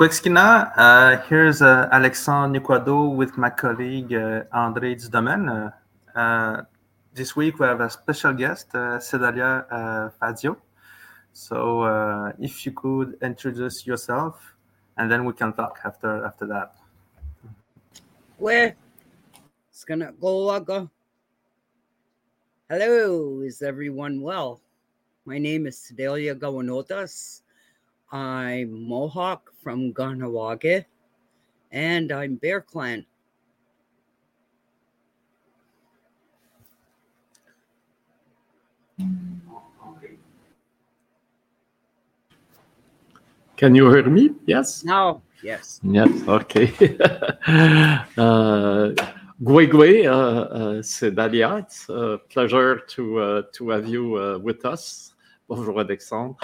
Quexkina, uh, here's uh, Alexandre Niquado with my colleague uh, André Dudemaine. Uh, this week we have a special guest, uh, Sedalia uh, Fazio. So uh, if you could introduce yourself, and then we can talk after after that. Where? It's gonna go. go. Hello, is everyone well? My name is Sedalia Kawennotas. I'm Mohawk from Kahnawake, and I'm Bear Clan. Can you hear me? Yes? Now, yes. Yes, okay. uh, Gwe Gwe, uh, uh, Sedalia. It's a pleasure to, uh, to have you uh, with us. Bonjour, Alexandre.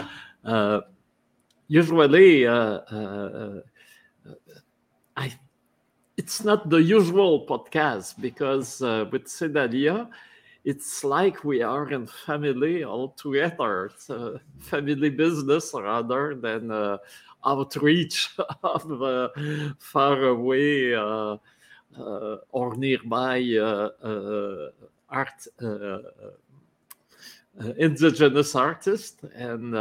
Usually, uh, uh, uh, I, it's not the usual podcast because with Sedalia, it's like we are in family all together. It's a family business rather than uh, outreach of uh, far away uh, or nearby art, indigenous artists. And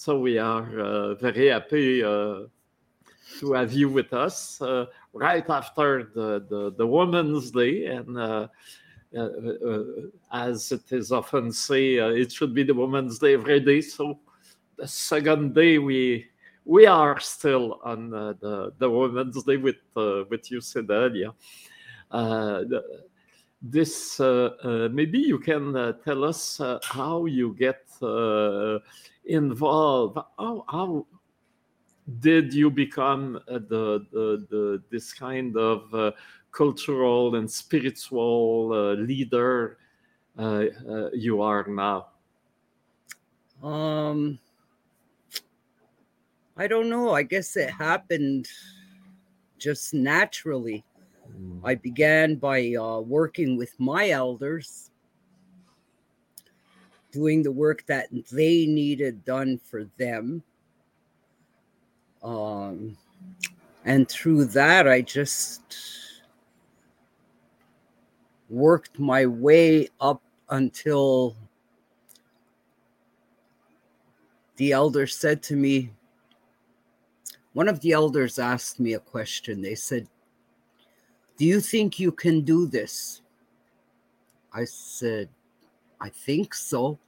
so we are uh, very happy uh, to have you with us uh, right after the, the, the Women's Day. And as it is often uh, it should be the Women's Day every day. So the second day we we are still on uh, the the Women's Day with uh, with you. Uh, this uh, uh, maybe you can tell us how you get involved. How, how did you become uh, the, the the this kind of uh, cultural and spiritual uh, leader uh, uh, you are now? Um, I don't know. I guess it happened just naturally. I began by uh, working with my elders, doing the work that they needed done for them. Um, and through that, I just worked my way up until the elder said to me, one of the elders asked me a question. They said, Do you think you can do this? I said, I think so.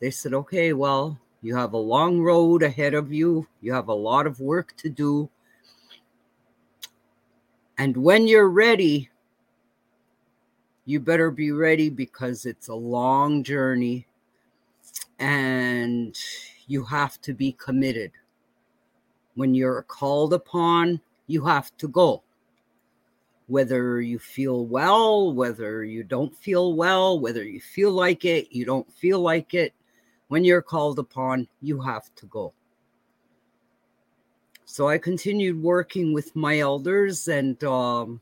They said, Okay, well, you have a long road ahead of you, you have a lot of work to do. And when you're ready, you better be ready because it's a long journey and you have to be committed. When you're called upon, you have to go. Whether you feel well, whether you don't feel well, whether you feel like it, you don't feel like it, when you're called upon, you have to go. So I continued working with my elders, and um,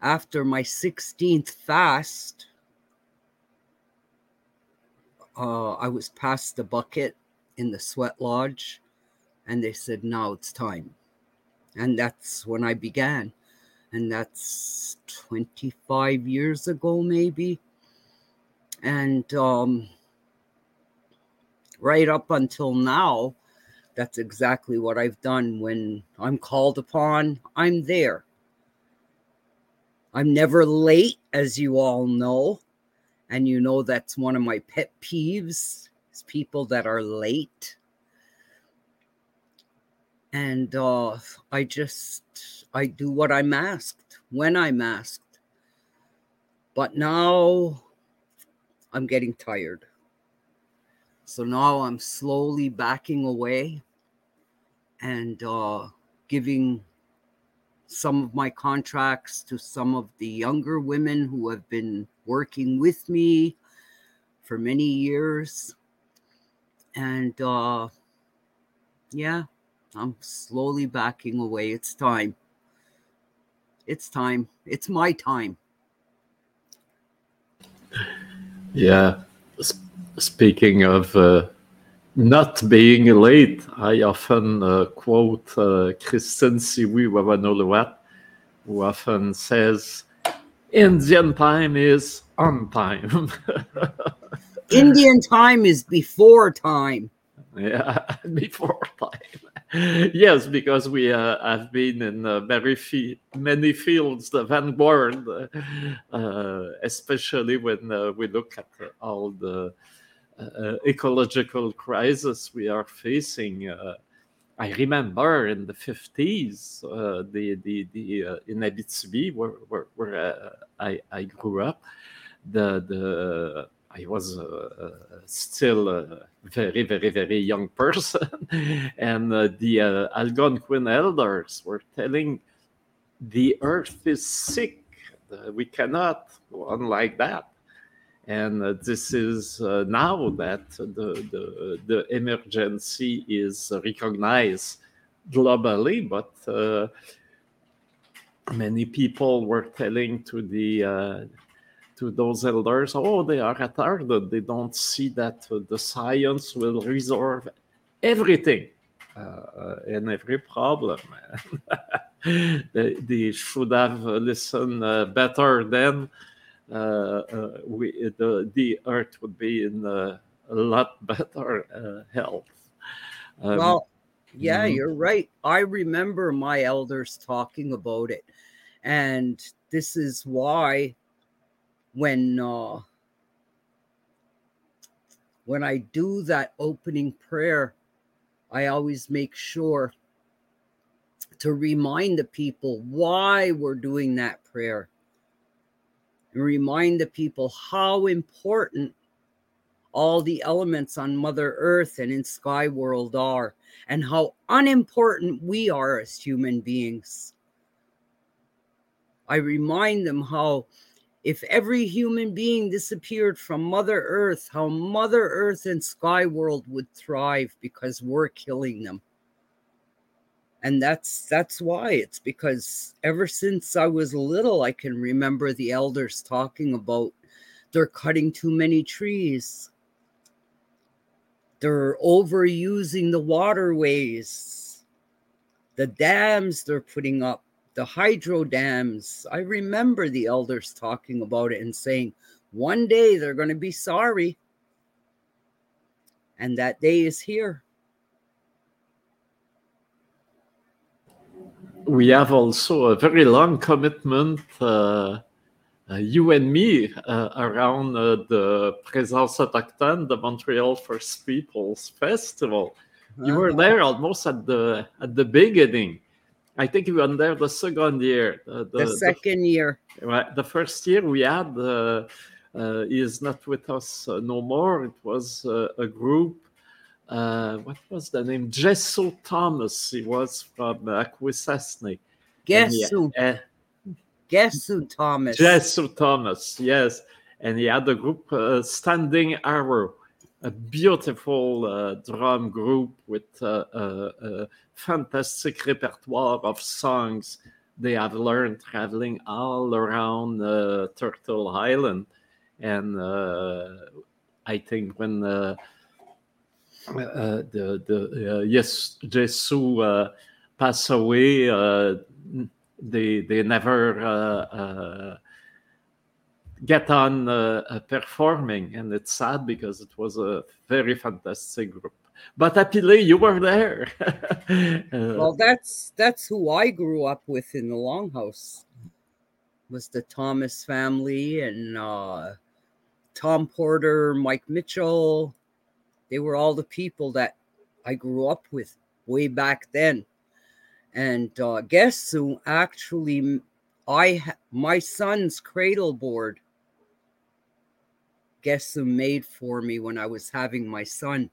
after my 16th fast, uh, I was past the bucket in the sweat lodge, and they said, Now it's time. And that's when I began. And that's 25 years ago, maybe. And um, right up until now, that's exactly what I've done. When I'm called upon, I'm there. I'm never late, as you all know. And you know that's one of my pet peeves is people that are late. And uh, I just I do what I'm asked when I'm asked. But now I'm getting tired. So now I'm slowly backing away and uh, giving some of my contracts to some of the younger women who have been working with me for many years. And uh, yeah, I'm slowly backing away. It's time. It's time. It's my time. Yeah. S- speaking of uh, not being late, I often uh, quote uh, Siwi Wawanoluat, who often says, Indian time is on time. Indian time is before time. Yeah, before time. yes, because we uh, have been in uh, very many fields the vanguard, uh, especially when uh, we look at all the uh, ecological crisis we are facing. Uh, I remember in the 50s, the, the, the, in Abitibi, where, where, where I, I grew up, the, the I was uh, still a very, very, very young person. and uh, the uh, Algonquin elders were telling the earth is sick. we cannot go on like that. And uh, this is uh, now that the, the, the emergency is recognized globally, but uh, many people were telling to the to those elders, oh, they are retarded. They don't see that uh, the science will resolve everything uh, and every problem. they, they, should have listened uh, better then. Uh, uh, we, the, the earth would be in a lot better uh, health. Um, well, yeah, mm-hmm. you're right. I remember my elders talking about it. And this is why when uh, when I do that opening prayer, I always make sure to remind the people why we're doing that prayer and remind the people how important all the elements on Mother Earth and in Sky World are, and how unimportant we are as human beings. I remind them how if every human being disappeared from Mother Earth, how Mother Earth and Sky World would thrive because we're killing them. And that's that's why it's because ever since I was little, I can remember the elders talking about they're cutting too many trees. They're overusing the waterways, the dams they're putting up the hydro dams. I remember the elders talking about it and saying, one day they're going to be sorry. And that day is here. We have also a very long commitment, uh, uh, you and me, uh, around uh, the Présence Autochtone, the Montreal First Peoples Festival. You were uh-huh. there almost at the at the beginning. I think we were there the second year. Uh, the, the, second the, year. Right. The first year we had uh, uh, is not with us uh, no more. It was uh, a group. Uh, what was the name? Jesso Thomas. He was from Akwesasne. Gesso. Gesso Thomas. Jesso Thomas. Yes, and he had a group Standing Arrow a beautiful uh, drum group with uh, uh, a fantastic repertoire of songs they have learned traveling all around uh, Turtle Island. And uh, I think when the the yes Jesu passed away, they they never get on uh, uh, performing, and it's sad because it was a very fantastic group. But Apile, you were there. uh, well, that's that's who I grew up with in the Longhouse. Was the Thomas family and uh, Tom Porter, Mike Mitchell. They were all the people that I grew up with way back then. And uh, guess who actually I my son's cradle board guess who made for me when I was having my son.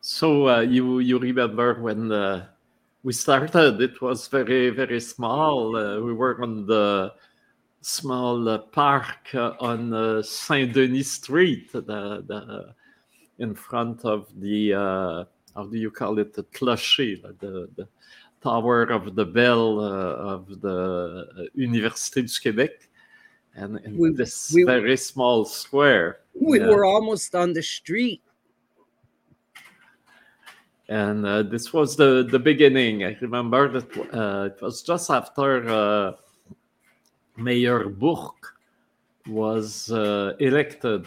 So uh, you you remember when uh, we started? It was very very small. Uh, we were on the small uh, park uh, on uh, Saint Denis Street, the, the in front of the how do you call it the clocher, the, the Tower of the Bell uh, of the uh, Université du Québec. and in We- this we- very small square. We Yeah. were almost on the street. and uh, this was the the beginning. I remember that uh, it was just after uh, Mayor Bourque was uh, elected,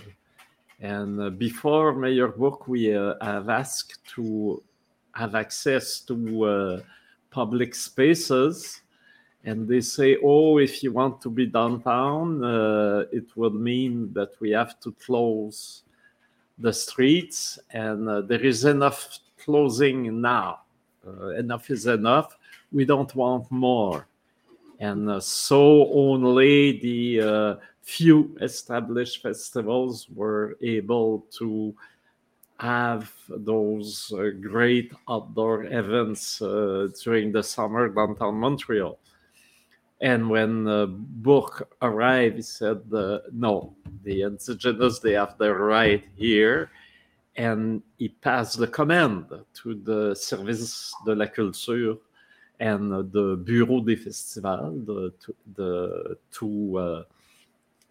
and uh, before Mayor Bourque, we uh, have asked to have access to uh, public spaces. And they say, oh, if you want to be downtown, uh, it would mean that we have to close the streets, and uh, there is enough closing now. Uh, enough is enough. We don't want more. And uh, so only the uh, few established festivals were able to have those uh, great outdoor events uh, during the summer downtown Montreal. And when uh, Bourque arrived, he said, uh, no, the indigenous, they have their right here. And he passed the command to the Service de la Culture and the Bureau des Festivals, the, the two uh,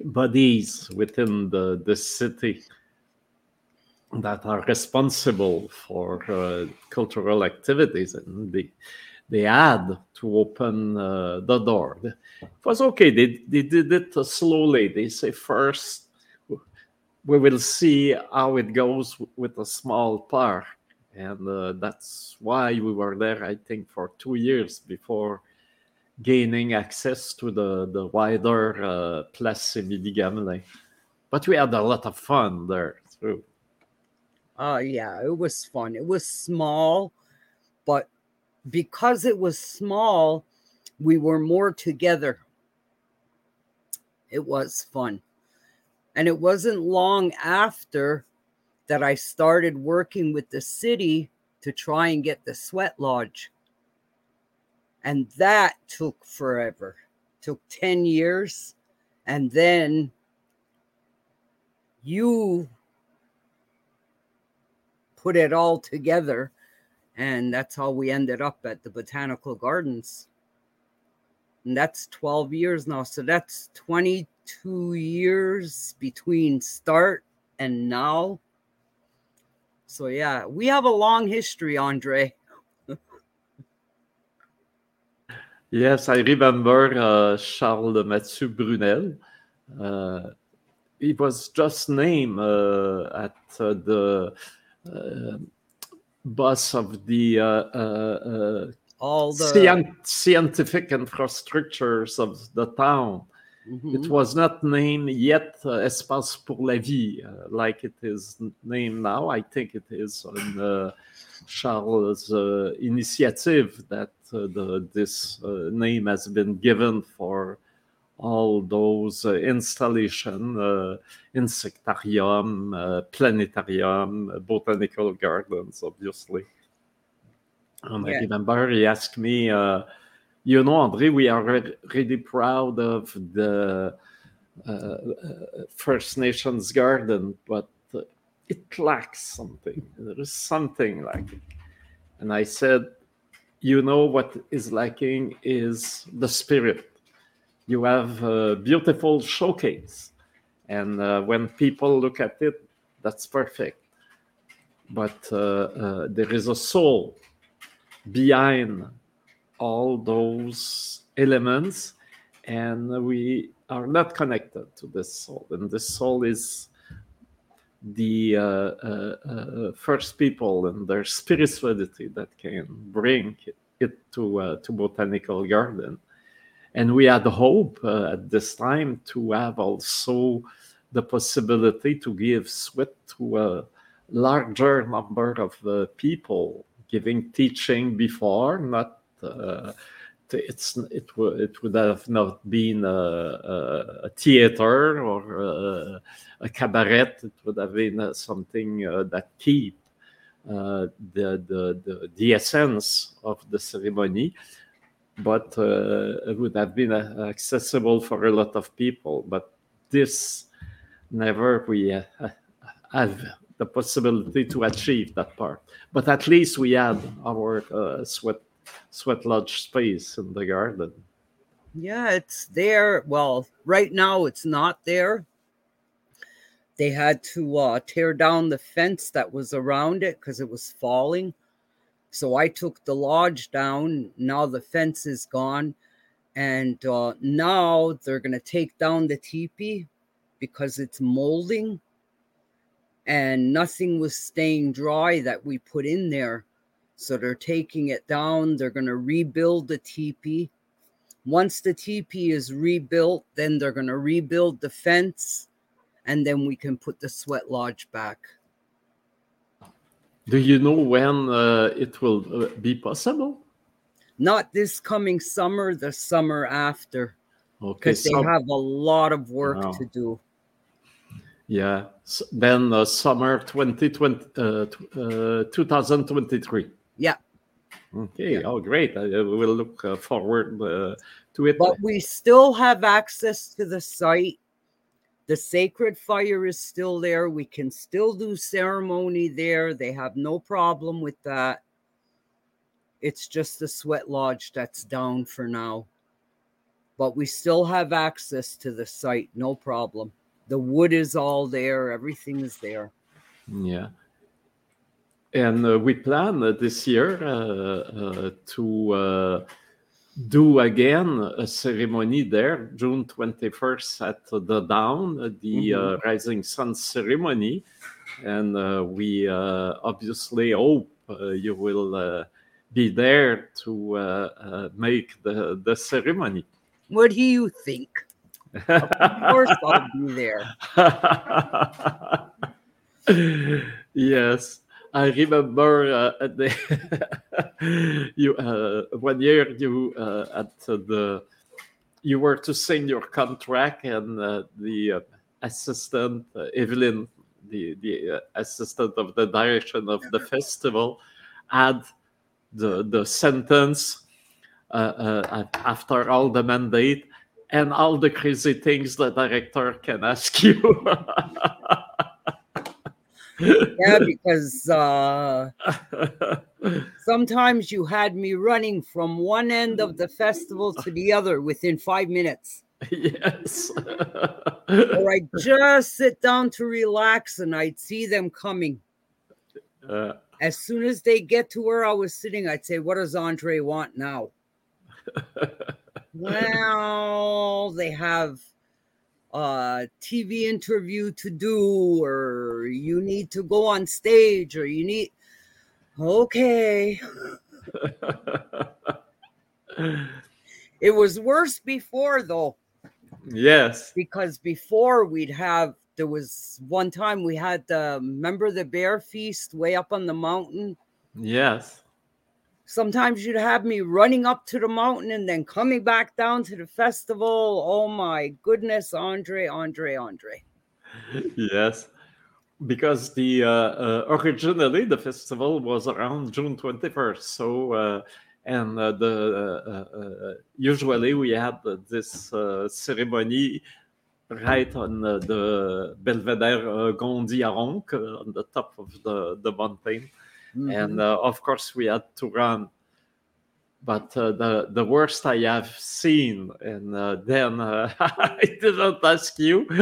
bodies within the, the city that are responsible for uh, cultural activities. And they, they had to open uh, the door. It was okay. They, they did it slowly. They say first, we will see how it goes with a small park. And uh, that's why we were there, I think, for two years before gaining access to the, the wider uh, Place Émilie Gamelin. But we had a lot of fun there too. Oh yeah, it was fun. It was small, but because it was small, we were more together. It was fun. And it wasn't long after that I started working with the city to try and get the sweat lodge. And that took forever. Took 10 years. And then you put it all together and that's how we ended up at the botanical gardens. And that's 12 years now so that's 22 years between start and now. So yeah we have a long history andre. Yes, I remember uh, Charles Mathieu Brunelle. Uh, he was just named uh, at uh, the boss of the uh, uh, all uh, the scien- scientific infrastructures of the town. Mhm. It was not named yet uh, Espace pour la Vie, uh, like it is named now. I think it is on uh, Charles' uh, initiative that uh, the, this uh, name has been given for all those uh, installation, uh, insectarium, uh, planetarium, uh, botanical gardens, obviously. And I Yeah. remember he asked me, uh, you know, Andre, we are re- really proud of the uh, First Nations garden, but it lacks something. There is something lacking. And I said, you know, what is lacking is the spirit. You have a beautiful showcase. And uh, when people look at it, that's perfect. But uh, uh, there is a soul behind all those elements and we are not connected to this soul and this soul is the uh, uh, uh, first people and their spirituality that can bring it to uh, to botanical garden and we had hope uh, at this time to have also the possibility to give sweat to a larger number of uh, people giving teaching before not uh, it's it would it would have not been a, a, a theater or a, a cabaret. It would have been uh, something uh, that keep uh, the, the the the essence of the ceremony, but uh, it would have been uh, accessible for a lot of people. But this never we uh, have the possibility to achieve that part. But at least we had our uh, sweat sweat lodge space in the garden. Yeah, it's there. Well, right now it's not there. They had to uh, tear down the fence that was around it because it was falling. So I took the lodge down. Now the fence is gone. And uh, now they're going to take down the teepee because it's molding and nothing was staying dry that we put in there. So they're taking it down. They're going to rebuild the teepee. Once the teepee is rebuilt, then they're going to rebuild the fence and then we can put the sweat lodge back. Do you know when uh, it will uh, be possible? Not this coming summer, the summer after, Okay, because they have a lot of work Wow. to do. yeah. S- then uh, summer 2020, uh, uh, 2023. Yeah. Okay. Yeah. Oh, great. I uh, will look uh, forward uh, to it. But we still have access to the site. The sacred fire is still there. We can still do ceremony there. They have no problem with that. It's just the sweat lodge that's down for now. But we still have access to the site, no problem. The wood is all there, everything is there. Yeah. And uh, we plan uh, this year uh, uh, to uh, do again a ceremony there, June 21st at the Down, the uh, Rising Sun ceremony. And uh, we uh, obviously hope uh, you will uh, be there to uh, uh, make the, the ceremony. What do you think? Of course, I'll be there. yes, I remember uh, the you uh, one year you uh, at the you were to sign your contract and uh, the uh, assistant uh, Evelyn, the the uh, assistant of the direction of the festival, had the the sentence after all the mandate and all the crazy things the director can ask you. Yeah, because uh, sometimes you had me running from one end of the festival to the other within five minutes. yes. Or I'd just sit down to relax and I'd see them coming. Uh, As soon as they get to where I was sitting, I'd say, What does Andre want now? well, they have a TV interview to do, or you need to go on stage, or you need. Okay. It was worse before, though. yes. because before we'd have there was one time we had the remember the bear feast way up on the mountain Yes. Sometimes you'd have me running up to the mountain and then coming back down to the festival oh my goodness andre andre andre Yes. Because the uh, uh, originally the festival was around June 21st. So uh, and uh, the uh, uh, usually we had this ceremony right on the Belvedere Kondiaronk on the top of the, the mountain. And uh, of course we had to run. But uh, the the worst i have seen and uh, then uh, i didn't ask you.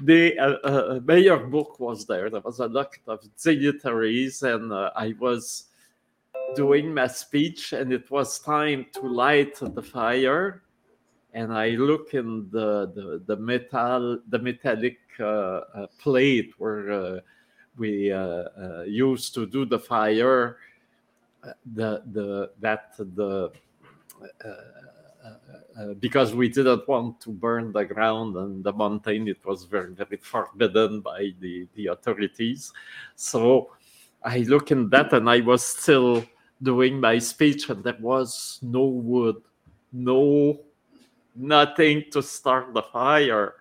The uh, uh, mayor Bourque was there. There was a lot of dignitaries and uh, i was doing my speech and it was time to light the fire. And i look in the the, the metal the metallic plate where uh, we uh, uh, used to do the fire uh, the the that the because we didn't want to burn the ground and the mountain it was very very forbidden by the the authorities. So i look in that and i was still doing my speech and there was no wood no nothing to start the fire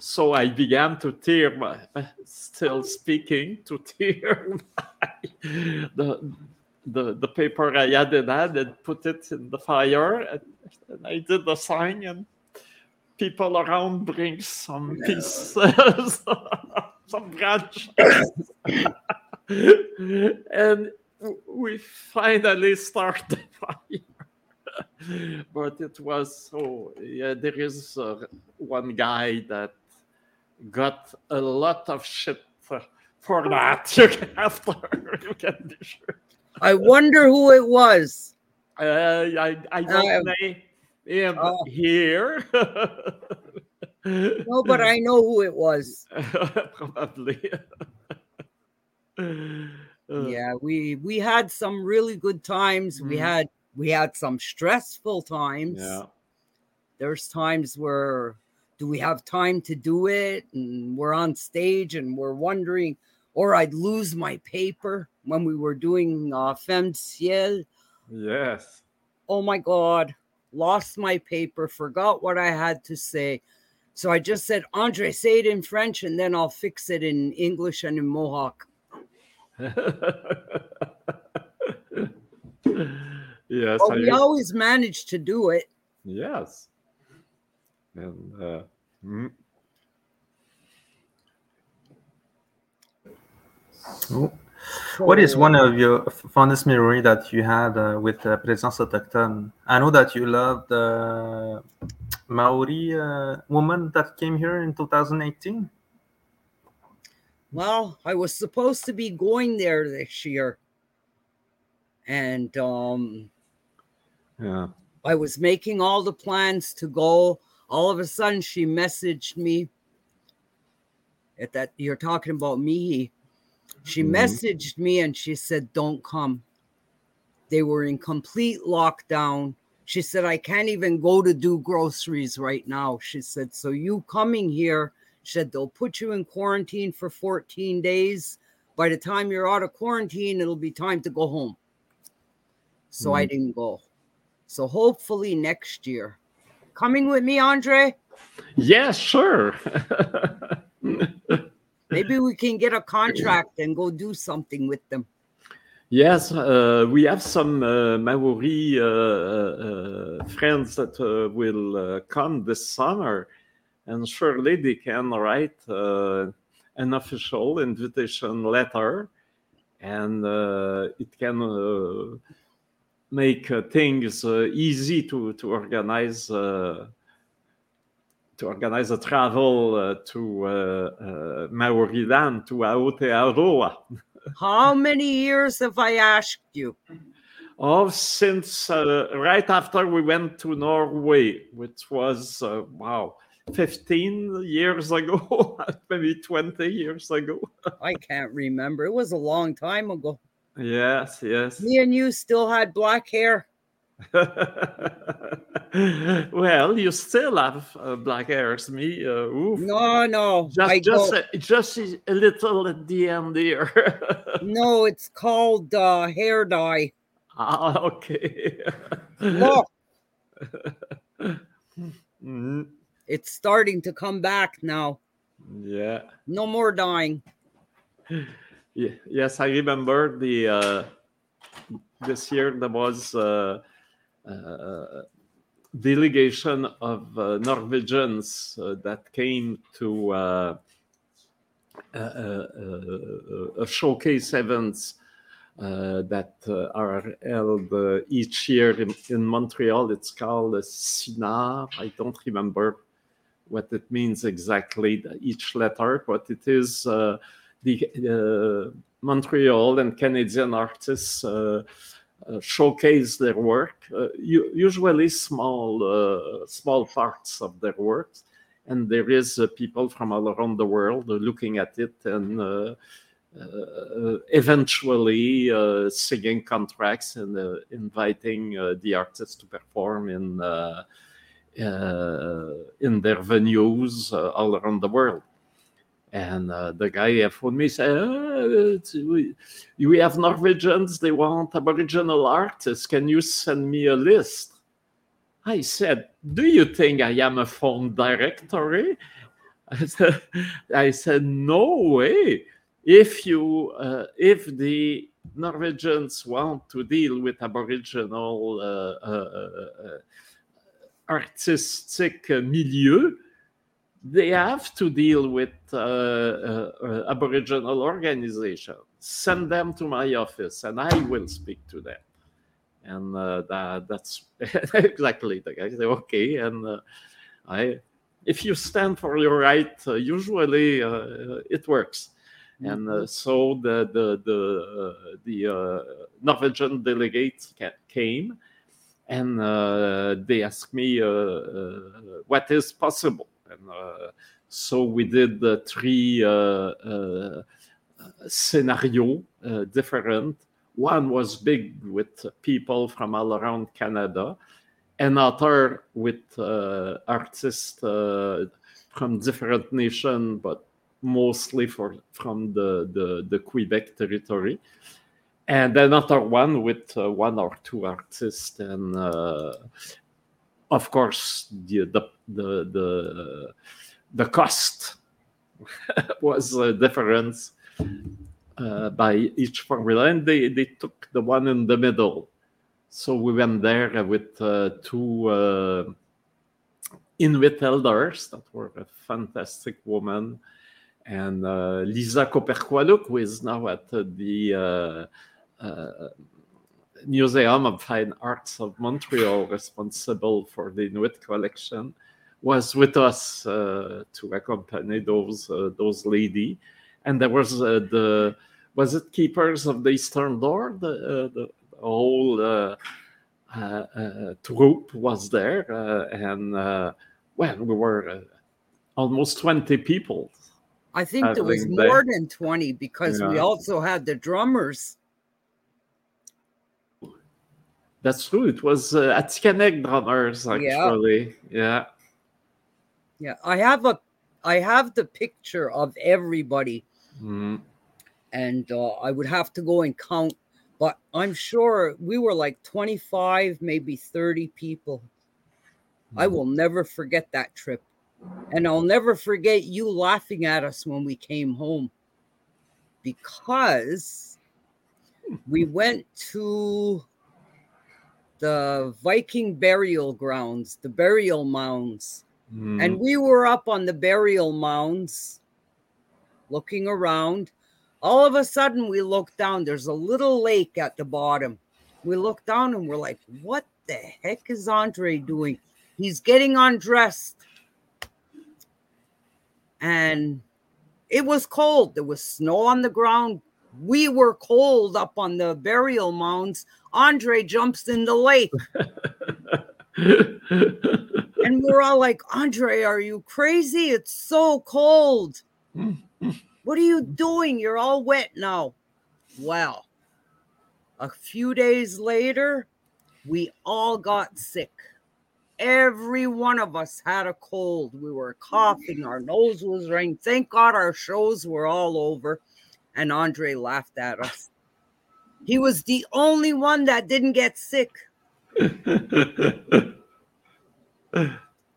so I began to tear my, still speaking, to tear my, the, the, the paper I had in hand and put it in the fire. And, and I did the sign, and people around bring some pieces, some branches. and we finally start the fire. but it was so. Yeah, there is uh, one guy that got a lot of shit for, for that. You can, after you can be sure. I wonder who it was. Uh, I I don't Uh, name him oh. here. No, but I know who it was. probably. Uh, Yeah, we we had some really good times. We Mm. had we had some stressful times. Yeah. There's times where do we have time to do it? And we're on stage and we're wondering, or I'd lose my paper when we were doing uh, Femme Ciel. Yes. Oh my God, lost my paper, forgot what I had to say. So I just said, Andre, say it in French and then I'll fix it in English and in Mohawk. yes. But I- we always managed to do it. yes. And uh, mm, Oh. What is one of your fondest memory that you had uh, with uh, Présence Autochtone? I know that you loved the Maori uh, woman that came here in 2018. Well, I was supposed to be going there this year. And um yeah. I was making all the plans to go. All of a sudden she messaged me at that you're talking about me. She Mhm. messaged me and she said, Don't come. They were in complete lockdown. She said, I can't even go to do groceries right now. She said, So you coming here, she said, they'll put you in quarantine for 14 days. By the time you're out of quarantine, it'll be time to go home. So I didn't go. So hopefully next year. Coming with me, Andre? Yes, sure. Maybe we can get a contract and go do something with them. Yes, uh, we have some uh, Maori uh, uh, friends that uh, will uh, come this summer, and surely they can write uh, an official invitation letter, and uh, it can uh, make uh, things uh, easy to to organize. Uh, to organize a travel uh, to uh, uh, Maori land, to Aotearoa. How many years have I asked you? Oh, since uh, right after we went to Norway, which was uh, wow, fifteen years ago, maybe twenty years ago. I can't remember. It was a long time ago. Yes, yes. Me and you still had black hair. well, you still have uh, black hairs, me. Uh, oof. No, no. Just, I just, a, just a little at the end here. no, it's called uh, hair dye. ah, okay. Look, Mm, it's starting to come back now. yeah. No more dyeing. Ye- Yes, I remember the uh, this year there was uh, uh, delegation of uh, Norwegians uh, that came to uh, uh, uh, uh, showcase events uh, that uh, are held uh, each year in, in Montreal. It's called a CINARS. I don't remember what it means exactly, each letter, but it is uh, the uh, Montreal and Canadian artists uh, uh, showcase their work, usually small small parts of their works, and there is people from all around the world looking at it and. Uh, eventually uh, singing contracts and uh, inviting the artists to perform in in their venues all around the world. And uh, the guy phoned me said, "Uh, it's- we, we have Norwegians, they want Aboriginal artists. Can you send me a list? I said, Do you think I am a phone directory? I said, I said No way. If you, uh, if the Norwegians want to deal with Aboriginal uh, uh, uh, artistic milieu, they have to deal with uh, uh, Aboriginal organizations. Send them to my office and I will speak to them. and uh, that that's exactly the guy. Okay. And uh, i if you stand for your right uh, usually uh, it works. And uh, so the the the uh, the uh, norwegian delegates came and uh, they asked me what is possible and uh, so we did the three uh, uh, scenario uh, different. One was big with people from all around Canada, another with artists from different nations, but mostly for from the, the, the Quebec territory, and another one with uh, one or two artists, and uh, of course the the the the, the cost was a difference uh, by each formula, and they, they took the one in the middle. So we went there with uh, two uh, Inuit elders that were a fantastic woman, and uh, Lisa Koperqualuk, who is now at the uh, Museum of Fine Arts of Montreal, responsible for the Inuit collection, was with us uh, to accompany those uh, those lady, and there was uh, the was it Keepers of the Eastern Door? The, uh, the whole uh, uh, troupe was there, uh, and uh, well, we were uh, almost 20 people. I think there was more than 20 because we also had the drummers. That's true. It was uh, Atikamek drummers, Yeah. actually. Yeah. Yeah, I have a I have the picture of everybody Mm. and uh, I would have to go and count, but I'm sure we were like 25, maybe 30 people. I will never forget that trip. And I'll never forget you laughing at us when we came home because we went to the Viking burial grounds, the burial mounds. Mm. And we were up on the burial mounds looking around. All of a sudden, we look down. There's a little lake at the bottom. We look down and we're like, what the heck is Andre doing? He's getting undressed. And it was cold. There was snow on the ground. We were cold up on the burial mounds. Andre jumps in the lake. And we're all like, Andre, are you crazy? It's so cold. What are you doing? You're all wet now. Well, a few days later, we all got sick. Every one of us had a cold. We were coughing, our nose was running. Thank God our shows were all over. And Andre laughed at us. He was the only one that didn't get sick,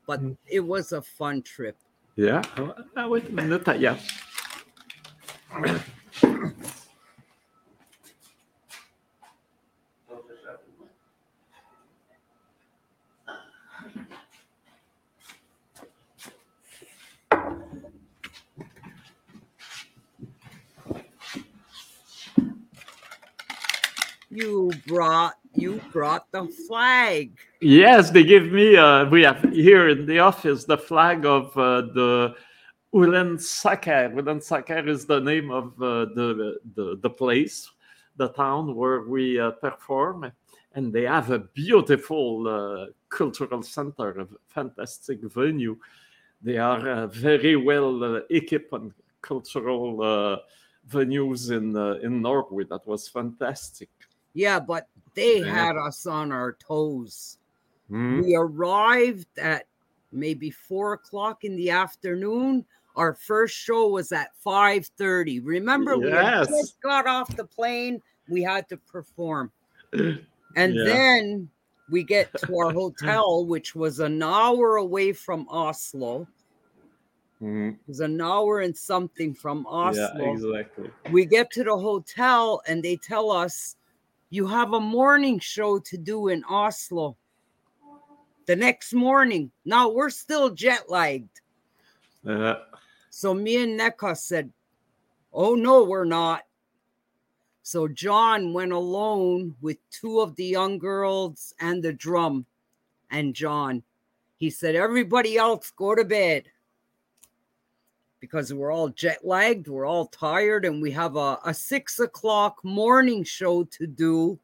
but it was a fun trip. yeah. Ah, wait a minute. ah, Yeah. You brought you brought the flag. Yes, they give me. Uh, we have here in the office the flag of uh, the Ullensaker. Is the name of uh, the, the the place, the town where we uh, perform, and they have a beautiful uh, cultural center, a fantastic venue. They are uh, very well equipped on cultural venues in in Norway. That was fantastic. Yeah, but they Yeah. had us on our toes. Mm. We arrived at maybe four o'clock in the afternoon. Our first show was at 5:30. Remember, we just got off the plane, we had to perform. And Yeah. then we get to our hotel, which was an hour away from Oslo. Mm. It was an hour and something from Oslo. Yeah, exactly. we get to the hotel and they tell us you have a morning show to do in Oslo. The next morning. Now we're still jet lagged. Uh, So me and Neka said, Oh no, we're not. So John went alone with two of the young girls and the drum and John. He said, Everybody else go to bed because we're all jet lagged, we're all tired, and we have a, a six o'clock morning show to do,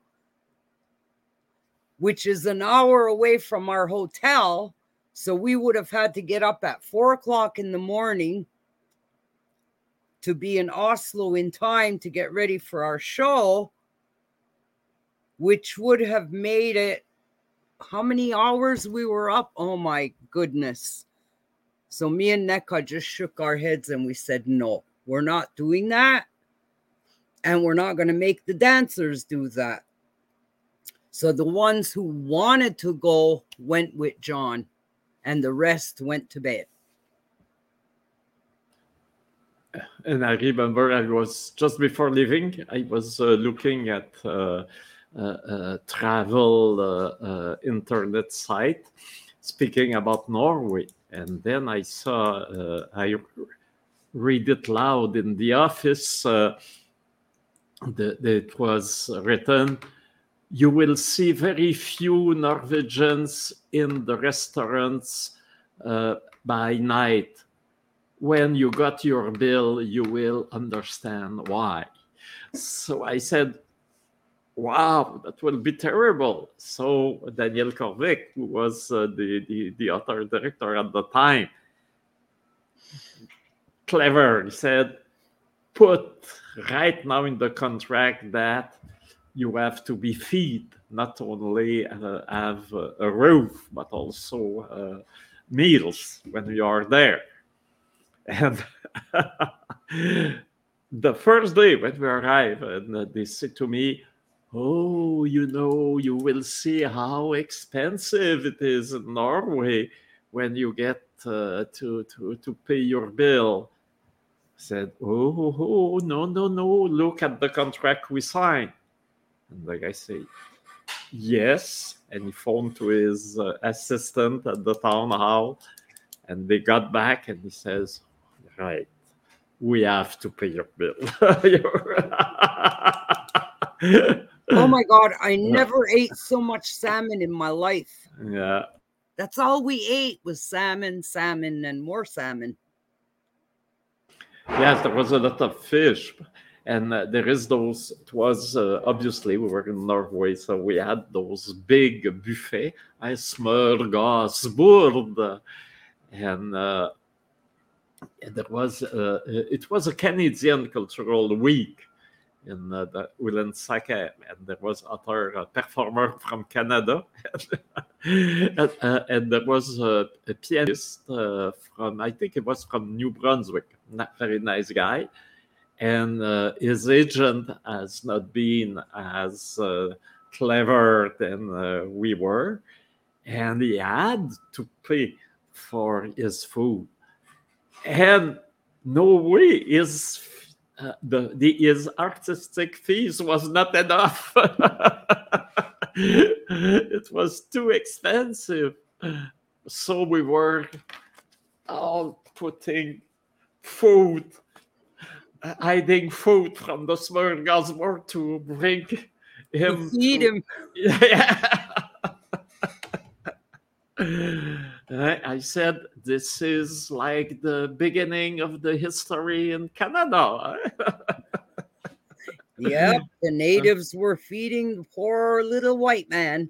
which is an hour away from our hotel. So we would have had to get up at four o'clock in the morning to be in Oslo in time to get ready for our show, which would have made it how many hours we were up? Oh my goodness. So me and Neka just shook our heads and we said, no, we're not doing that. And we're not going to make the dancers do that. So the ones who wanted to go went with John, and the rest went to bed. and I remember I was just before leaving, I was uh, looking at uh, a, travel uh, uh, internet site speaking about Norway, and then I saw uh, I read it loud in the office. The, it was written you will see very few Norwegians in the restaurants uh, by night when you got your bill, you will understand why. So I said, wow, that will be terrible. So Daniel Korvik, who was uh, the, the, the author director at the time, clever, he said, put right now in the contract that you have to be feed, not only uh, have a roof, but also uh, meals when you are there. And the first day when we arrive, and they said to me, Oh, you know, you will see how expensive it is in Norway when you get uh, to, to, to pay your bill. I said, oh, oh, no, no, no, look at the contract we signed. And the guy said, Yes. And he phoned to his uh, assistant at the town hall. And they got back and he says, right. We have to pay your bill. oh my God. I never ate so much salmon in my life. Yeah. That's all we ate was salmon, salmon, and more salmon. Yes, there was a lot of fish. And uh, there is those, it was uh, obviously we were in Norway, so we had those big buffet, I smørgåsbord. And uh, there was uh, it was a Canadian cultural week in uh, the Ullensaker, and there was other uh, performer from Canada, and, uh, and, there was a, a pianist uh, from I think it was from New Brunswick, not very nice guy, and uh, his agent has not been as uh, clever than we were, and he had to pay for his food. And no way is uh, the, the his artistic fees was not enough. it was too expensive. So we were all putting food, hiding food from the smorgasbord to bring him. To feed him. Yeah. I said, this is like the beginning of the history in Canada. yep, the uh, natives were feeding the poor little white man.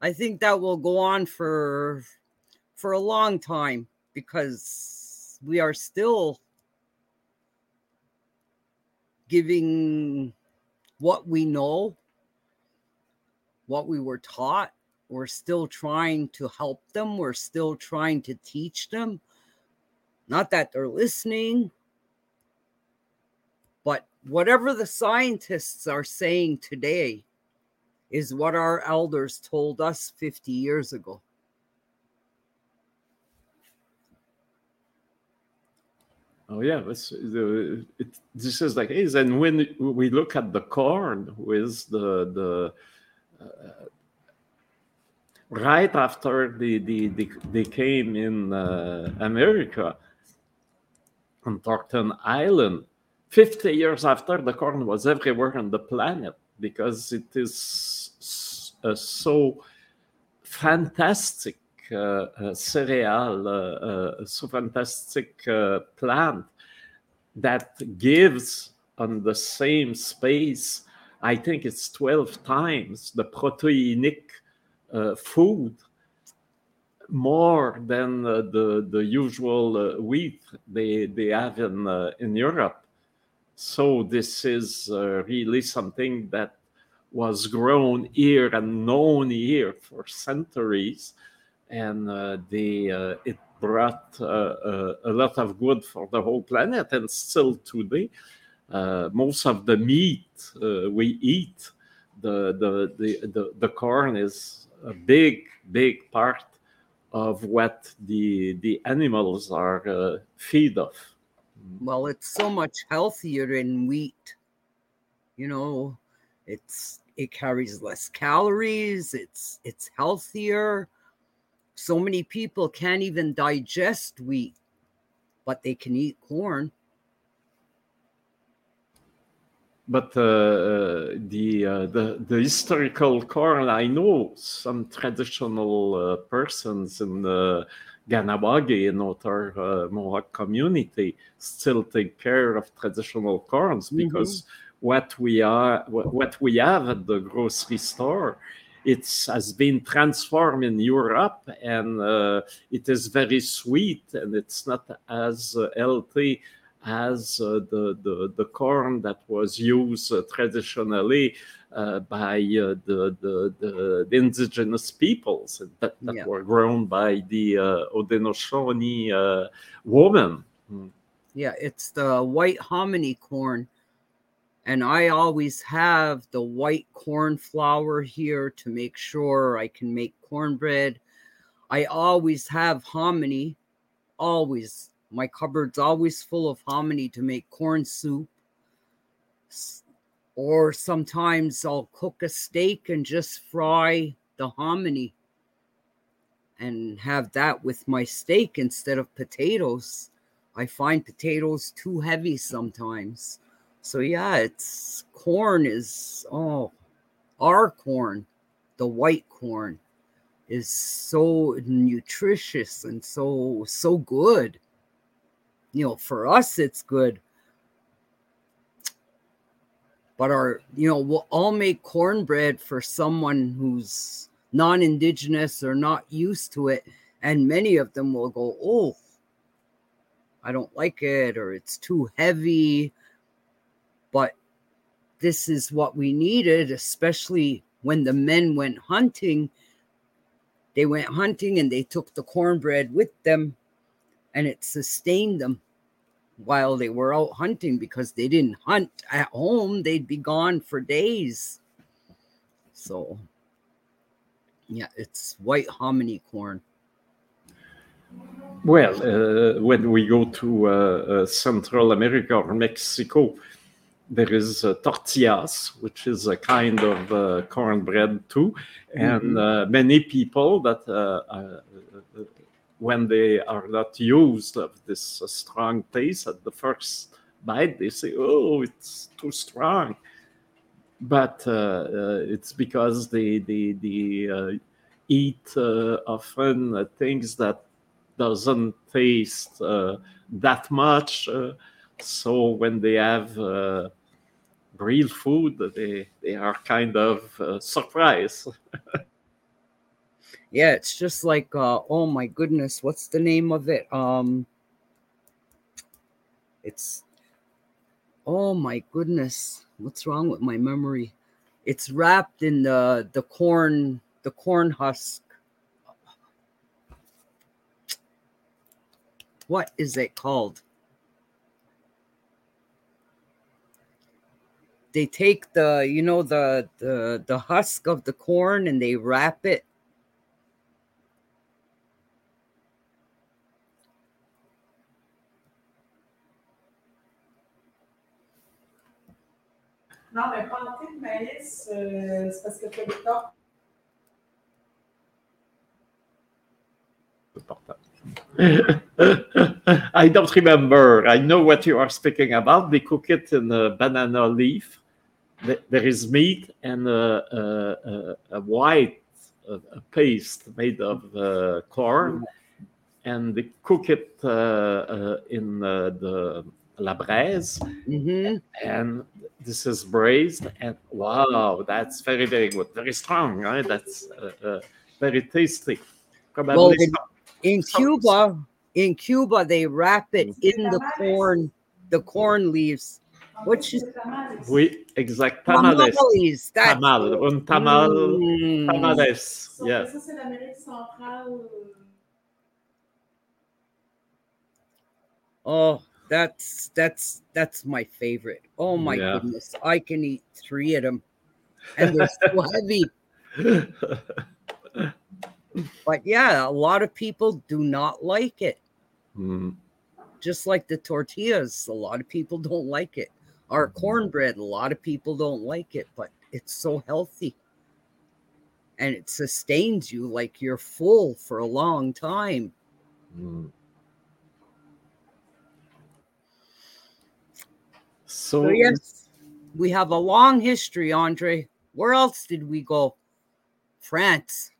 I think that will go on for for a long time because we are still giving what we know what we were taught. We're still trying to help them. We're still trying to teach them. Not that they're listening, but whatever the scientists are saying today is what our elders told us 50 years ago. Oh yeah, this, it, this is like is and when we look at the corn with the the right after the, the, the, they came in uh, America, on Thornton Island, 50 years after the corn was everywhere on the planet because it is uh, so fantastic uh, uh, cereal, uh, so fantastic plant that gives on the same space, I think it's 12 times the proteinic food more than uh, the the usual uh, wheat they they have in uh, in Europe. So this is really something that was grown here and known here for centuries, and they it brought a lot of good for the whole planet, and still today. Uh, most of the meat uh, we eat, the, the, the, the, the corn is a big, big part of what the the animals are uh, feed of. Well, it's so much healthier than wheat. You know, it's it carries less calories. It's it's healthier. So many people can't even digest wheat, but they can eat corn. But uh, the, uh, the the historical corn, I know some traditional uh, persons in the Kahnawake and other uh, Mohawk community still take care of traditional corns mm-hmm. because what we are what we have at the grocery store it has been transformed in Europe and uh, it is very sweet and it's not as uh, healthy as uh, the, the, the corn that was used uh, traditionally uh, by uh, the, the, the, indigenous peoples that, that yeah. were grown by the uh, uh, woman. Mm. Yeah, it's the white hominy corn. And I always have the white corn flour here to make sure I can make cornbread. I always have hominy, always my cupboard's always full of hominy to make corn soup. Or sometimes I'll cook a steak and just fry the hominy and have that with my steak instead of potatoes. I find potatoes too heavy sometimes. So yeah, it's corn is oh our corn, the white corn is so nutritious and so so good you know, for us, it's good. But our, you know, we'll all make cornbread for someone who's non indigenous or not used to it. And many of them will go, oh, I don't like it, or it's too heavy. But this is what we needed, especially when the men went hunting. They went hunting and they took the cornbread with them and it sustained them while they were out hunting because they didn't hunt at home. They'd be gone for days. So yeah it's white hominy corn. Well uh, when we go to uh, uh, central america or mexico there is uh, tortillas which is a kind of uh, cornbread too. And mm-hmm. Uh, many people that when they are not used of this uh, strong taste at the first bite, they say, "Oh, it's too strong." But uh, uh, it's because they they, they uh, eat uh, often uh, things that doesn't taste that much. so when they have real food, they they are kind of surprised. yeah it's just like uh oh my goodness what's the name of it? Um it's oh my goodness what's wrong with my memory? It's wrapped in the the corn the corn husk. What is it called? They take the you know the the the husk of the corn and they wrap it Non, mais planter maïs, euh, c'est parce que tu as des portable. I don't remember. I know what you are speaking about. They cook it in a banana leaf. There is meat and a, a, a, white a paste made of uh, corn, and they cook it uh, uh, in uh, the la braise, hmm and this is braised. And wow, that's very very good, very strong. Right? That's uh, uh, very tasty. Probably Well, in, in Cuba, in Cuba, they wrap it Mm. in the corn, the corn leaves. What you Oui, exact. Tamales. tamales? That's Tamal. Un tamal. Mm. Tamales. Yes. ça, c'est l'Amérique centrale. Oh, that's that's that's my favorite. Oh my Yeah. goodness, I can eat three of them, and they're so heavy. But yeah, a lot of people do not like it. Mm. Just like the tortillas, a lot of people don't like it. Our cornbread, a lot of people don't like it, but it's so healthy. And it sustains you like you're full for a long time. Mm. So, So yes, we have a long history, Andre. Where else did we go? France.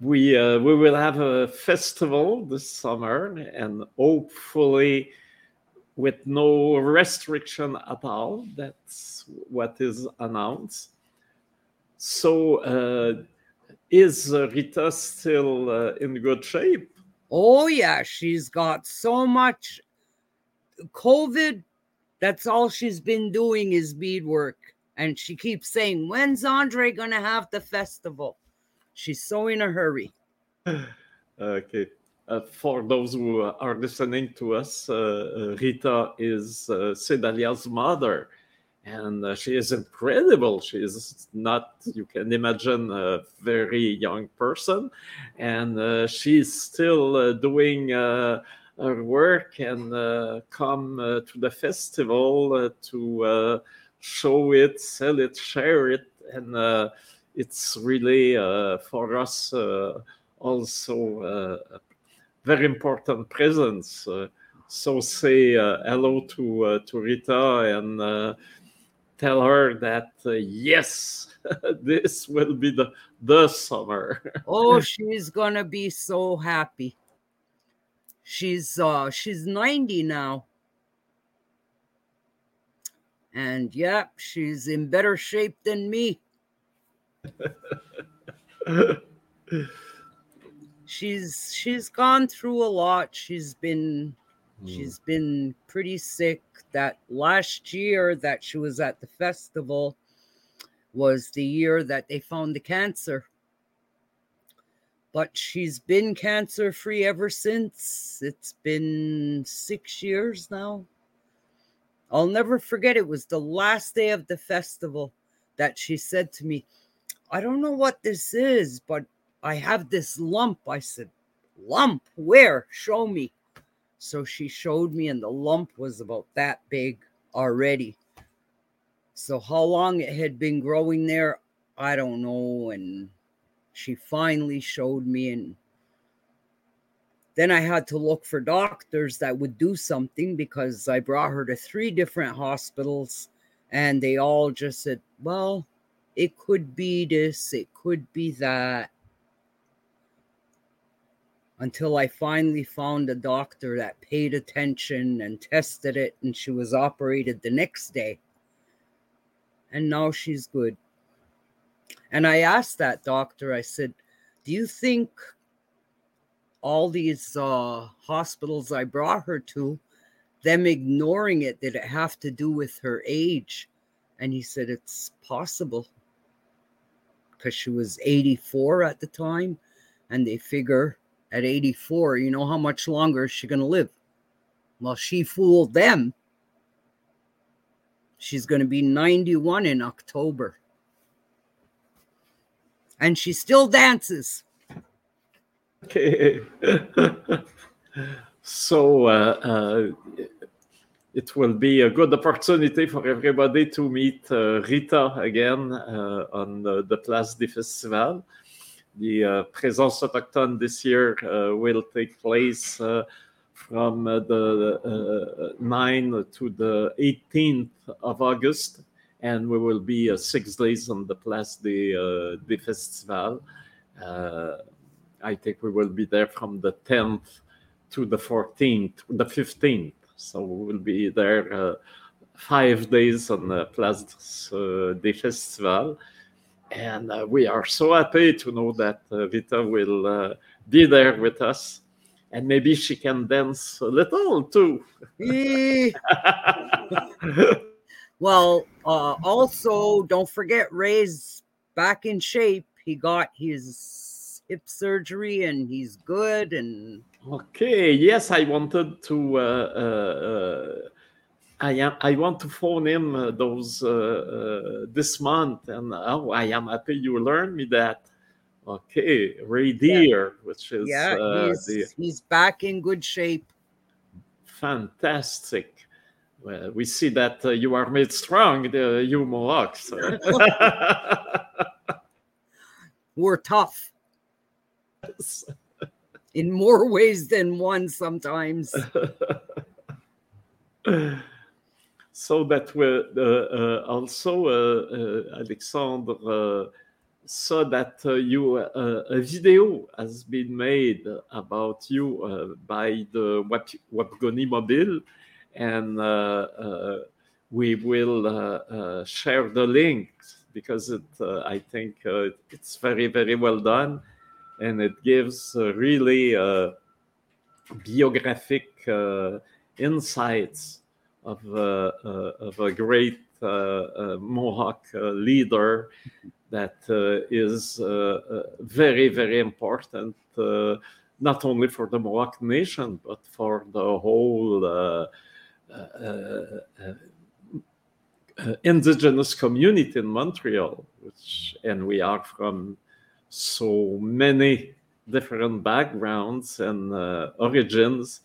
we uh, we will have a festival this summer, and hopefully with no restriction at all. That's what is announced. So, uh, is Rita still uh, in good shape? Oh yeah, she's got so much COVID. That's all she's been doing is beadwork. And she keeps saying, When's Andre gonna have the festival? She's so in a hurry. Okay. Uh, for those who are listening to us, uh, uh, Rita is uh, Sedalia's mother, and uh, she is incredible. She is not, you can imagine, a very young person, and uh, she's still uh, doing uh, her work and uh, come uh, to the festival to show it, sell it, share it, and it's really for us also a very important presence. So say hello to to Rita and tell her that uh, yes, this will be the the summer. Oh, she's gonna be so happy. She's uh she's 90 now. And yeah, she's in better shape than me. She's she's gone through a lot. She's been Hmm. she's been pretty sick. That last year that she was at the festival was the year that they found the cancer but she's been cancer free ever since. It's been six years now. I'll never forget it was the last day of the festival that she said to me, I don't know what this is, but I have this lump. I said, Lump? Where? Show me. So she showed me, and the lump was about that big already. So, how long it had been growing there, I don't know. And she finally showed me and then i had to look for doctors that would do something because i brought her to three different hospitals and they all just said well it could be this it could be that until i finally found a doctor that paid attention and tested it and she was operated the next day and now she's good and I asked that doctor, I said, Do you think all these uh, hospitals I brought her to, them ignoring it, did it have to do with her age? And he said, It's possible because she was 84 at the time. And they figure at 84, you know, how much longer is she going to live? Well, she fooled them. She's going to be 91 in October and she still dances. Okay. so uh, uh, it will be a good opportunity for everybody to meet uh, Rita again uh, on the, the Place des Festivals. The uh, Présence Autochtone this year uh, will take place uh, from the 9th to the 18th of August, and we will be six days on the Place des Festivals. I think we will be there from the 10th to the 14th, the 15th. So we will be there uh, five days on the Place uh, des Festivals. And uh, we are so happy to know that uh, Vita will uh, be there with us. And maybe she can dance a little too. well, uh, also, don't forget Ray's back in shape. He got his hip surgery and he's good and Okay. Yes, I wanted to. Uh, uh, I am. I want to phone him uh, those uh, uh, this month, and oh, I am happy you learned me that. Okay, Ray Deer, yeah. which is yeah, uh, he's, the, he's back in good shape. Fantastic. Well, we see that you are made strong, the you Mohawks. We're tough. Yes in more ways than one sometimes. so that we uh, uh, also uh, uh Alexandre uh, saw that uh, you a video has been made about you by the Wap- Wapikoni Mobile, and we will share the link because it, I think it's very very well done. And it gives uh, really uh, biographic uh, insights of, uh, uh, of a great uh, Mohawk leader that is very, very important not only for the Mohawk nation, but for the whole uh, uh, uh, indigenous community in Montreal, which, and we are from so many different backgrounds and uh, origins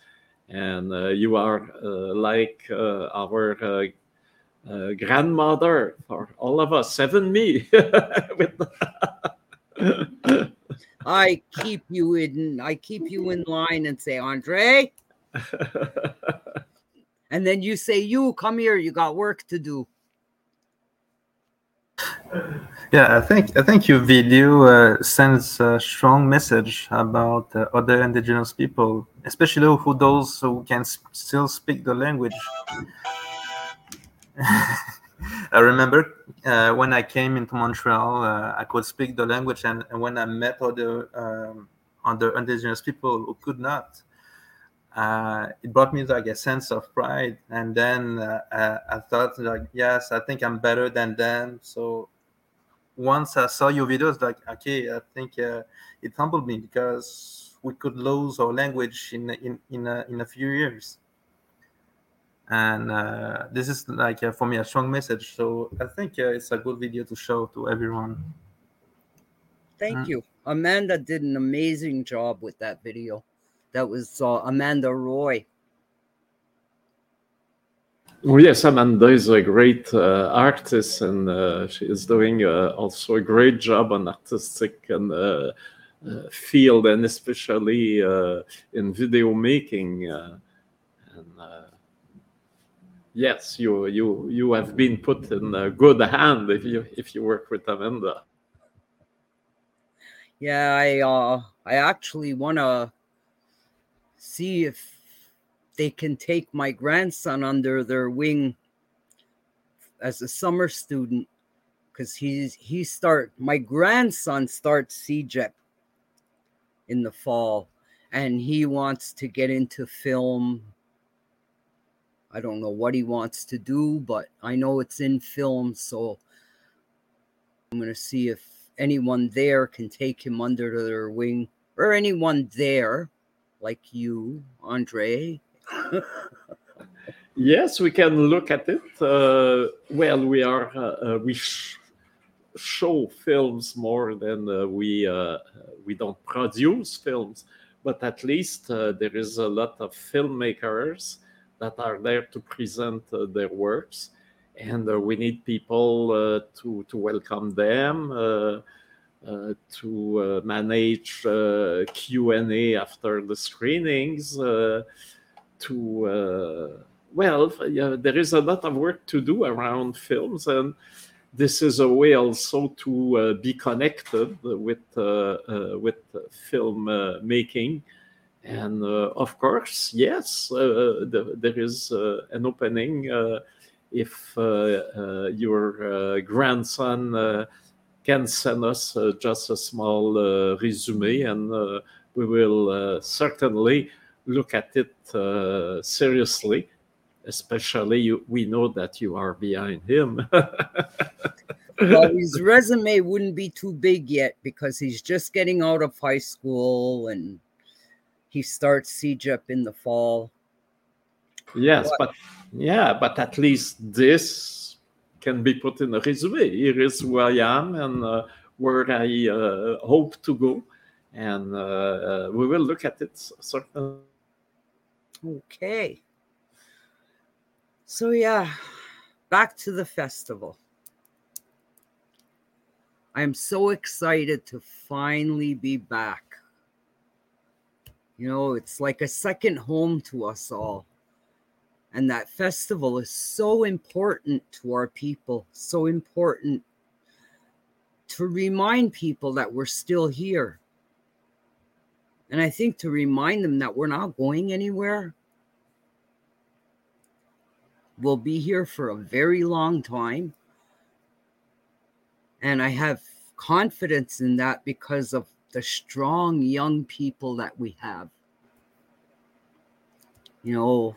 and uh, you are uh, like uh, our uh, uh, grandmother for all of us seven me. I keep you in i keep you in line and say andre? And then you say you come here you got work to do yeah, I think I think your video uh, sends a strong message about uh, other indigenous people, especially who those who can sp- still speak the language. I remember uh, when I came into Montreal, uh, I could speak the language, and, and when I met other um, other indigenous people who could not, uh, it brought me like a sense of pride. And then uh, I thought, like, yes, I think I'm better than them. So once I saw your videos, like, okay, I think uh, it humbled me because we could lose our language in in in a, in a few years. And uh, this is like uh, for me a strong message. So I think uh, it's a good video to show to everyone. Thank mm. you, Amanda did an amazing job with that video. That was uh, Amanda Roy. Yes, Amanda is a great uh, artist, and uh, she is doing uh, also a great job on artistic and uh, uh, field, and especially uh, in video making. and yes, you you you have been put in a good hand if you if you work with Amanda. Yeah, I I actually want to see if they can take my grandson under their wing as a summer student because he's he start my grandson starts CEGEP in the fall and he wants to get into film. I don't know what he wants to do but i know it's in film so i'm to see if anyone there can take him under their wing or anyone there like you andre yes, we can look at it. Uh, well, we are uh, uh, we sh- show films more than uh, we uh, we don't produce films, but at least uh, there is a lot of filmmakers that are there to present their works, and we need people to to welcome them. uh, to uh, manage uh, Q&A after the screenings, to, uh, well, yeah, there is a lot of work to do around films and this is a way also to uh, be connected with, uh, uh, with film uh, making. And of course, yes, the, there is an opening if your grandson can send us uh, just a small uh, resume and uh, we will certainly look at it seriously especially you, we know that you are behind him well his resume wouldn't be too big yet because he's just getting out of high school and he starts CEGEP in the fall yes but, but yeah but at least this can be put in a resume. Here is who I am and uh, where I uh, hope to go. And uh, we will look at it certainly. Okay. So, yeah, back to the festival. I'm so excited to finally be back. You know, it's like a second home to us all. And that festival is so important to our people, so important to remind people that we're still here. And I think to remind them that we're not going anywhere. We'll be here for a very long time. And I have confidence in that because of the strong young people that we have. You know,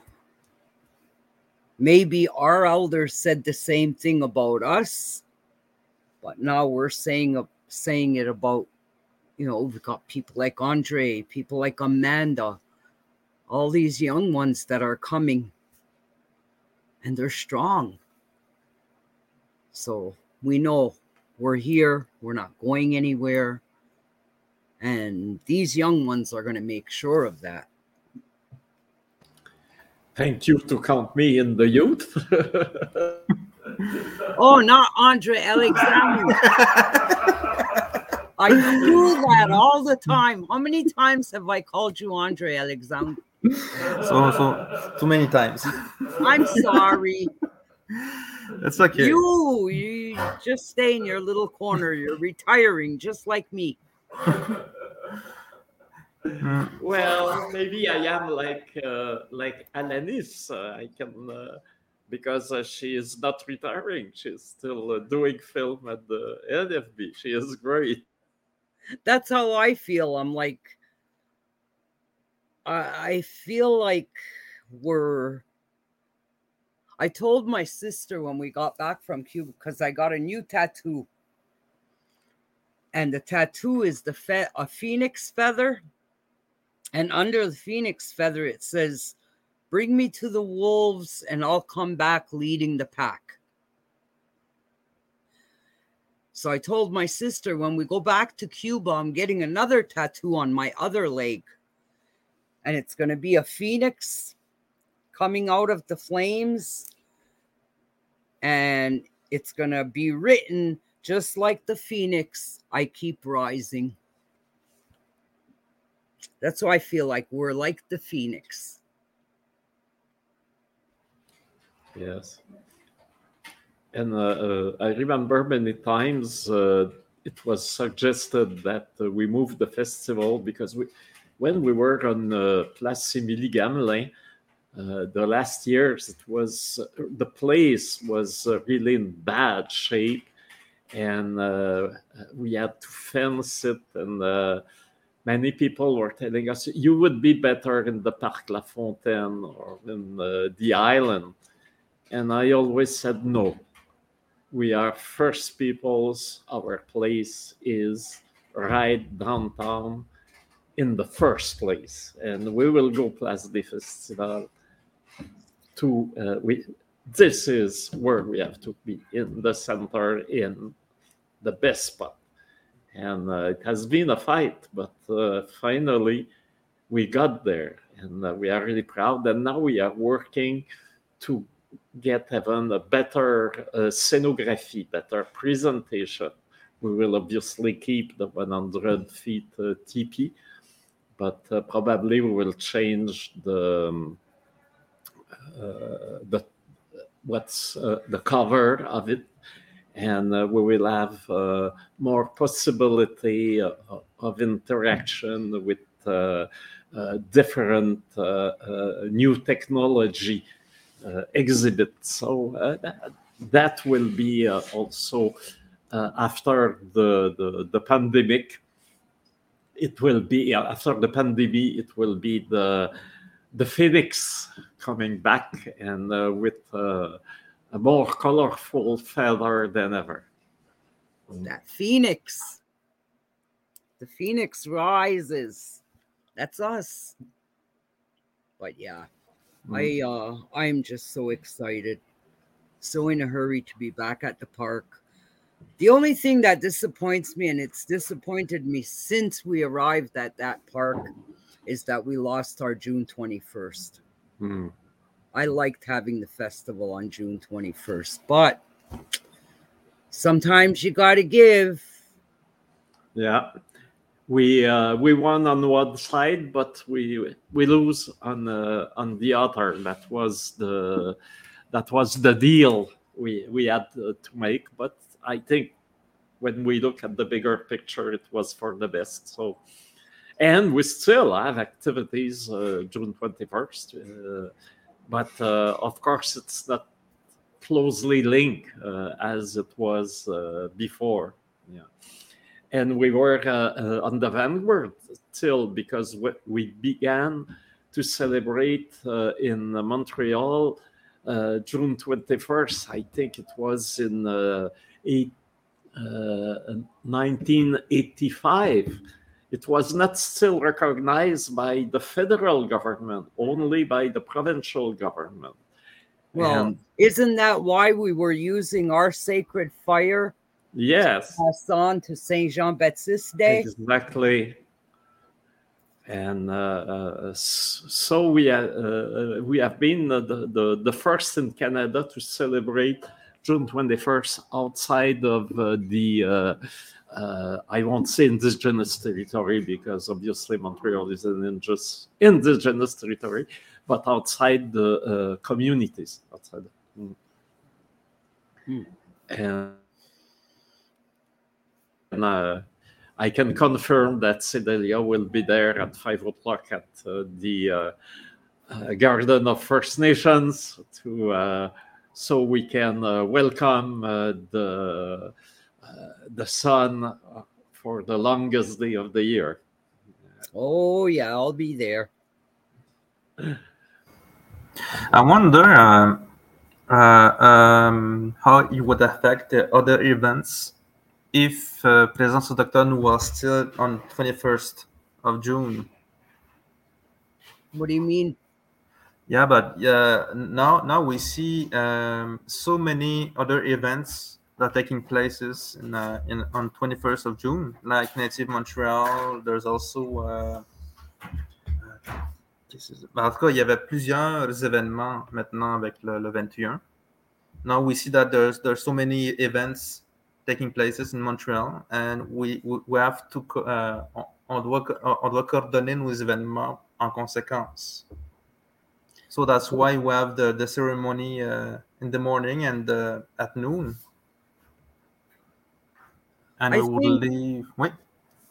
maybe our elders said the same thing about us but now we're saying saying it about you know we've got people like andre people like amanda all these young ones that are coming. And they're strong. So we know we're here. We're not going anywhere. And these young ones are going to make sure of that. Thank you to count me in the youth. oh, not Andre Alexander. I do that all the time. How many times have I called you Andre Alexander? So, so too many times. I'm sorry. It's okay. You, you just stay in your little corner. You're retiring just like me. Mm. Well, maybe I am like uh, like Alanis. Uh, I can uh, because uh, she is not retiring. She's still uh, doing film at the NFB. She is great. That's how I feel. I'm like, I, I feel like we're. I told my sister when we got back from Cuba because I got a new tattoo. And the tattoo is the fe- a phoenix feather and under the phoenix feather, it says, Bring me to the wolves, and I'll come back leading the pack. So I told my sister when we go back to Cuba, I'm getting another tattoo on my other leg. And it's going to be a phoenix coming out of the flames. And it's going to be written just like the phoenix, I keep rising. That's why I feel like we're like the phoenix. Yes. And uh, uh, I remember many times uh, it was suggested that uh, we move the festival because we, when we were on uh, Place Émilie Gamelin, uh, the last years, it was the place was really in bad shape, and we had to fence it and many people were telling us you would be better in the Parc La Fontaine or in uh, the island. And I always said, no, we are first peoples. Our place is right downtown in the first place. And we will go Place des Festivals to, uh, we, this is where we have to be in the center, in the best spot and uh, it has been a fight, but uh, finally we got there, and uh, we are really proud. And now we are working to get even a better uh, scenography, better presentation. We will obviously keep the 100 feet uh, but uh, probably we will change the um, uh, the what's uh, the cover of it, and uh, we will have more possibility of interaction with different new technology exhibits. So that, that will be also uh, after the, the, the pandemic. It will be after the pandemic it will be the the phoenix coming back and uh, with uh, a more colorful feather than ever. That phoenix. The phoenix rises. That's us. But yeah. I uh i'm just so excited so in a hurry to be back at the park the only thing that disappoints me, and it's disappointed me since we arrived at that park, is that we lost our June 21st. Hmm. I liked having the festival on June 21st, but sometimes you got to give. Yeah. We uh, we won on one side, but we we lose on uh, on the other. That was the that was the deal we we had uh, to make. But I think when we look at the bigger picture, it was for the best. So, and we still have activities uh, June 21st, uh, but of course, it's not closely linked as it was before. Yeah. And we were uh, on the vanguard still because we began to celebrate in Montreal June 21st. I think it was in eight, uh, 1985, it was not still recognized by the federal government, only by the provincial government. Well, and, isn't that why we were using our sacred fire? Yes. Pass on to Saint Jean Baptiste Day. Exactly. And uh, uh, so we, uh, uh, we have been the, the, the first in Canada to celebrate June 21st outside of uh, the, uh, uh, I won't say indigenous territory because obviously Montreal is an indigenous, indigenous territory, but outside the communities. Outside. Mm. And, and uh, I can confirm that Sedalia will be there at five o'clock at uh, the uh, Garden of First Nations to so we can uh, welcome uh, the uh, the sun for the longest day of the year. Oh yeah, I'll be there. I wonder uh, uh, um, how it would affect the other events if uh, Présence autochtone was still on 21st of June. What do you mean yeah, but yeah, now now we see um, so many other events that are taking places in, uh, in on 21st of June, like Native Montreal. There's also uh, en tout cas, il y avait plusieurs événements maintenant avec le, le 21. Now we see that there's there's so many events taking places in Montreal, and we we, we have to uh, on doit on doit coordonner nos événements en conséquence. So that's why we have the, the ceremony uh, in the morning and uh, at noon. And I we will leave. Wait.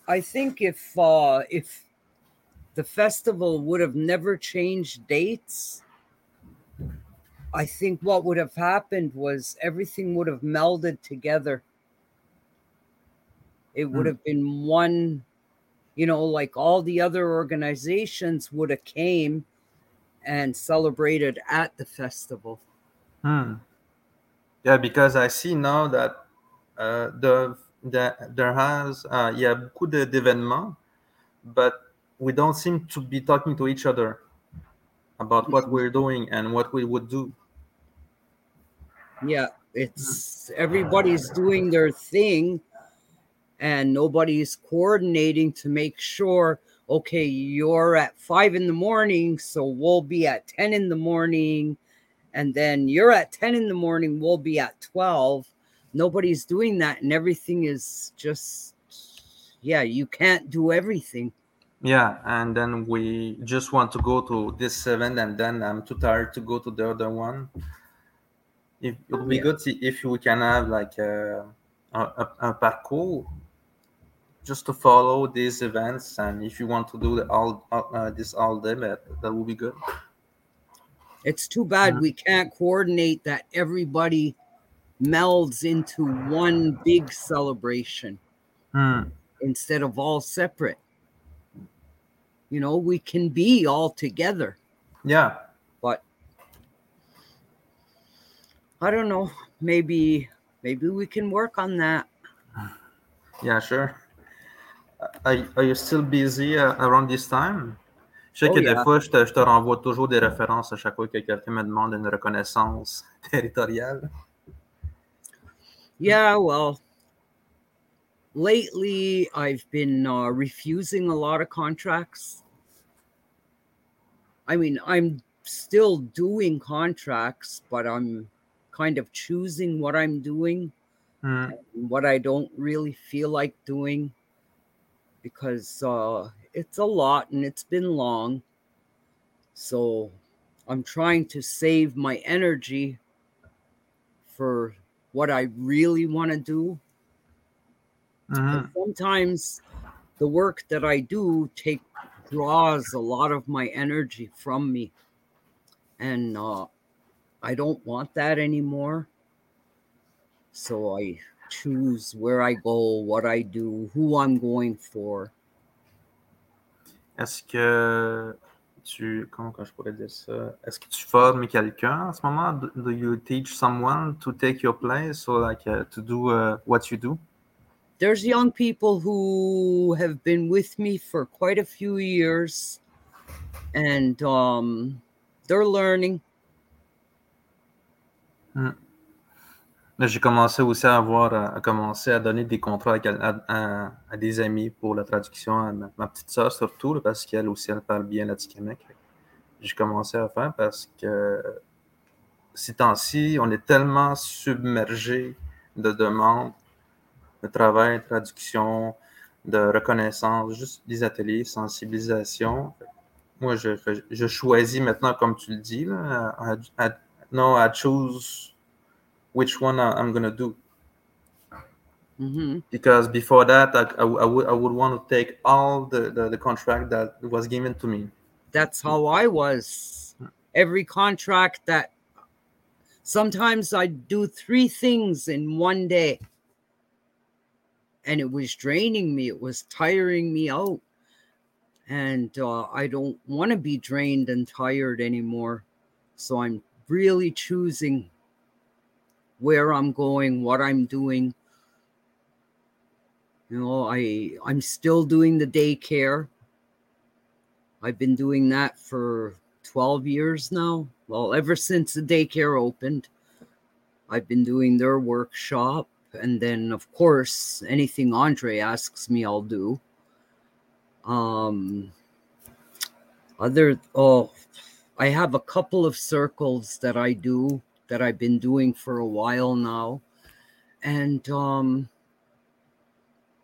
I think if uh, if the festival would have never changed dates, I think what would have happened was everything would have melded together. It would hmm. have been one, you know, like all the other organizations would have came and celebrated at the festival. Hmm. Yeah, because I see now that uh, the, the there has uh, yeah beaucoup d'événements, but we don't seem to be talking to each other about what we're doing and what we would do. Yeah, it's everybody's doing their thing and nobody's coordinating to make sure okay, you're at five in the morning, so we'll be at 10 in the morning. And then you're at 10 in the morning, we'll be at 12. nobody's doing that and everything is just yeah you can't do everything Yeah, and then we just want to go to this event, and then I'm too tired to go to the other one. If, it would be Yeah. good if we can have like a, a, a, a parcours just to follow these events, and if you want to do the all uh, this all day, that, that would be good. it's too bad we can't coordinate that everybody melds into one big celebration Hmm. instead of all separate you know we can be all together Yeah, but i don't know maybe maybe we can work on that yeah, sure. Are, are you still busy uh, around this time? Je sais Oh, que des yeah. fois, je te, je te renvoie toujours des références à chaque fois que quelqu'un me demande une reconnaissance territoriale. Yeah, well, lately I've been uh, refusing a lot of contracts. I mean, I'm still doing contracts, but I'm kind of choosing what I'm doing, and what I don't really feel like doing because uh, it's a lot and it's been long. So I'm trying to save my energy for what I really want to do. And sometimes the work that I do take draws a lot of my energy from me. And uh, I don't want that anymore. So I choose where I go, what I do, who I'm going for. Est-ce que tu. Comment je pourrais dire ça? Est-ce que tu formes quelqu'un en ce moment? Do, do you teach someone to take your place or like uh, to do uh, what you do? There's young people who have been with me for quite a few years and um, they're learning. J'ai commencé aussi à avoir, à, à commencer à donner des contrats à, des amis pour la traduction, à ma, petite sœur surtout, parce qu'elle aussi, elle parle bien l'Atikamek. J'ai commencé à faire parce que ces temps-ci, on est tellement submergé de demandes de travail, de traduction, de reconnaissance, juste des ateliers, sensibilisation. Moi, je, je choisis maintenant, comme tu le dis, là, I, I, no, I choose which one I- I'm gonna do. hmm Because before that, I, I, I would I would want to take all the, the, the contract that was given to me. that's how I was. Every contract that sometimes I'd do three things in one day. And it was draining me, it was tiring me out. And uh, I don't want to be drained and tired anymore. So I'm really choosing where I'm going, what I'm doing. You know, I I'm still doing the daycare. I've been doing that for 12 years now. Well, ever since the daycare opened, I've been doing their workshop. And then, of course, anything Andre asks me, I'll do. Um, other, oh, I have a couple of circles that I do that I've been doing for a while now. And, um,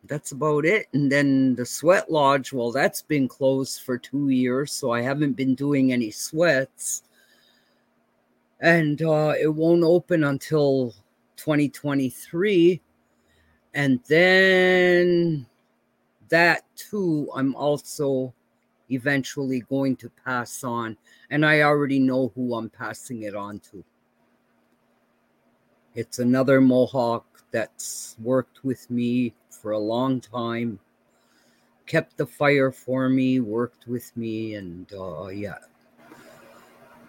that's about it. And then the sweat lodge, well, that's been closed for two years, so I haven't been doing any sweats. And uh, it won't open until 2023. And then that too, I'm also eventually going to pass on. And I already know who I'm passing it on to. It's another Mohawk that's worked with me for a long time, kept the fire for me, worked with me, and uh, yeah.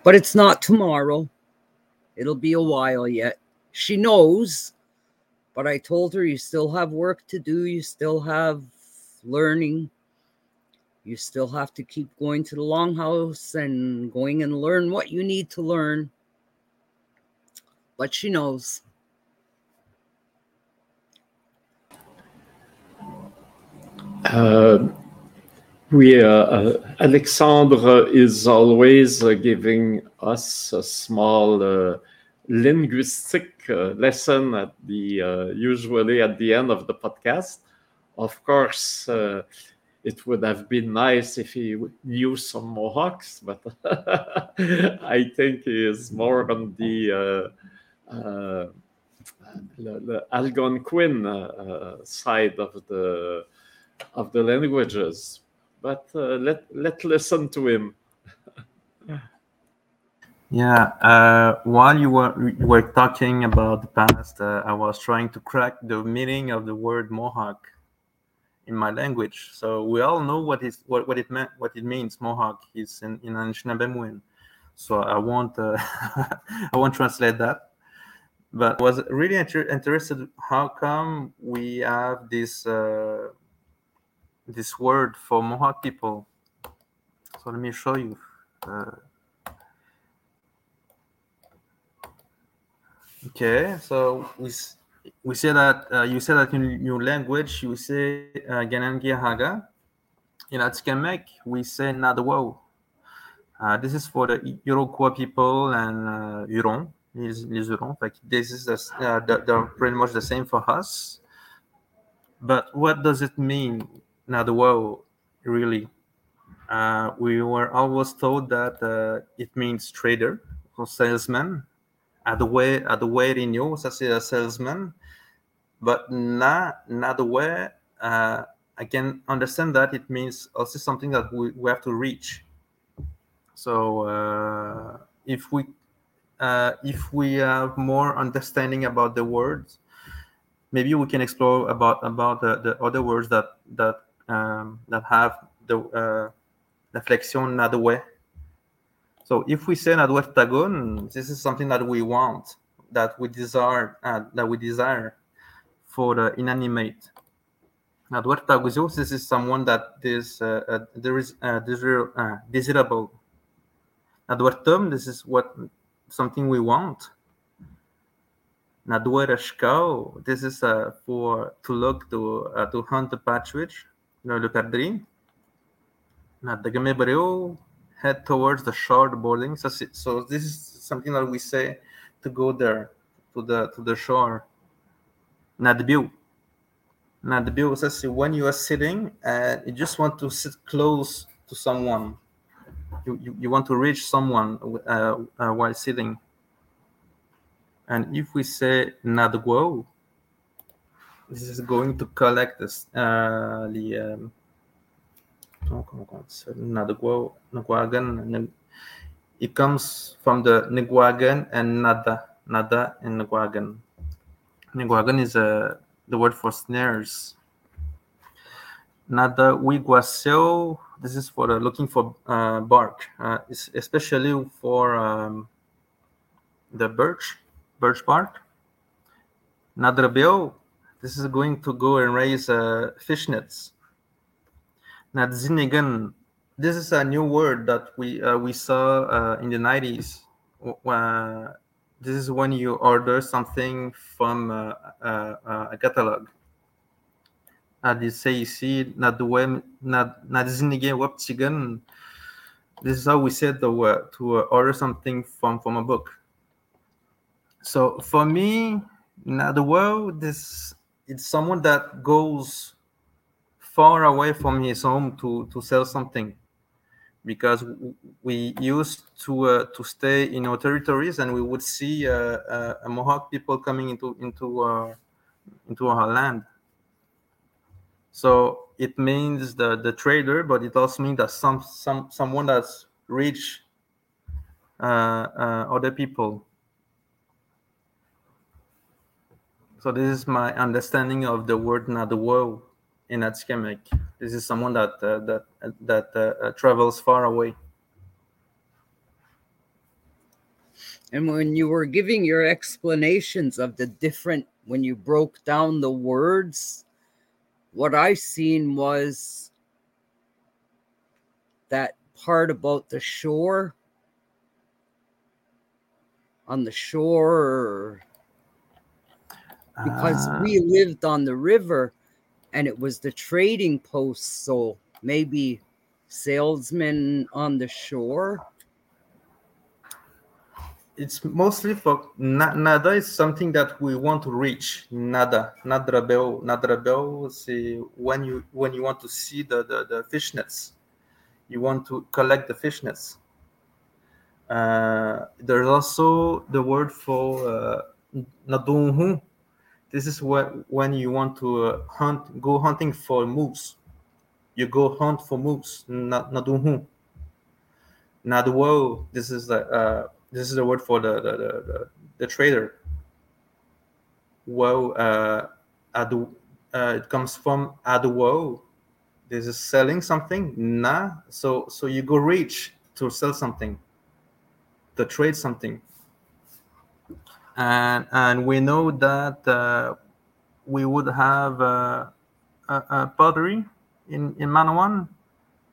But it's not tomorrow. It'll be a while yet. She knows, but I told her you still have work to do. You still have learning. You still have to keep going to the longhouse and going and learn what you need to learn. But she knows. Uh, we, uh, uh, Alexandre is always uh, giving us a small uh, linguistic uh, lesson at the usually at the end of the podcast. Of course, it would have been nice if he knew some Mohawks, but I think he is more on the the, the Algonquin uh, side of the of the languages. But let let listen to him. Yeah, uh, while you were were talking about the past, uh, I was trying to crack the meaning of the word Mohawk in my language. So we all know what is what, what it meant, what it means. Mohawk is in in Anishinaabe. So I won't uh, I won't translate that. But was really inter- interested how come we have this uh, this word for Mohawk people. So let me show you. Uh, Okay, so we we say that uh, you say that in your language you say uh, Kanien'kehá:ka. In Atikamekw we say Nadwo. Uh, this is for the Iroquois people and uh, Huron, les Hurons. Like this is the, uh, they're pretty much the same for us. But what does it mean, Nadwo, really? Uh, we were always told that uh, it means trader or salesman Adway, Adway Rigno, ça c'est a salesman. But na, Nadway, uh, I can understand that it means also something that we, we have to reach. So uh, if we uh, if we have more understanding about the words, maybe we can explore about about the, the other words that that um, that have the uh, flexion Nadway so if we say Nadwertagon, this is something that we want, that we desire, uh, that we desire for the inanimate. Nadwertaguzio, this is someone that is uh, uh, there is uh, uh, desirable. Nadwertum, this is what something we want. Nadwerashkao, this is uh, for to look to uh, to hunt the partridge. Look at dream. Nadagamebreo, head towards the shore, the boarding. So, so this is something that we say to go there, to the to the shore. Nadbiu. Nadbiu says when you are sitting and you just want to sit close to someone. You, you, you want to reach someone uh, uh, while sitting. And if we say Nadguo, this is going to collect this, uh, the um, Nagwagan. It comes from the Nigwagan and Nada. Nada and Nigwagan. Nigwagan is uh, the word for snares. Nada Wiguaseo, this is for uh, looking for uh, bark, uh, especially for um, the birch, birch bark. Nadrabeo, this is going to go and raise uh, fish nets. Nadzinigan. This is a new word that we uh, we saw in the 90s. Uh, this is when you order something from a catalog. Nadisayisi, Nadwem, Nadzinigan Wapchigan. This is how we said the word to order something from from a book. So for me, Nadwo, this it's someone that goes far away from his home to to sell something because we used to uh, to stay in our territories and we would see uh, uh, Mohawk people coming into into our into our land. So it means the the trader, but it also means that some some someone that's rich uh, uh, other people. So this is my understanding of the word world in Atikamekw. This is someone that uh, that that uh, uh, travels far away. And when you were giving your explanations of the different, when you broke down the words, what I seen was that part about the shore. On the shore, because uh, we lived on the river and it was the trading post. So maybe salesmen on the shore. It's mostly for na- nada is something that we want to reach. Nada, nadrabel, nadrabel. see when you when you want to see the the, the fishnets, you want to collect the fishnets. Uh, there's also the word for uh, nadunhu. This is what when you want to uh, hunt, go hunting for moose. You go hunt for moose. Na- Nadunhu. Nadwo. This is the uh, this is the word for the the, the, the, the trader. Woe. Uh, adu, uh, it comes from aduo. This is selling something. Na. So so you go reach to sell something. To trade something and and we know that uh, we would have uh, a, a pottery in in Manawan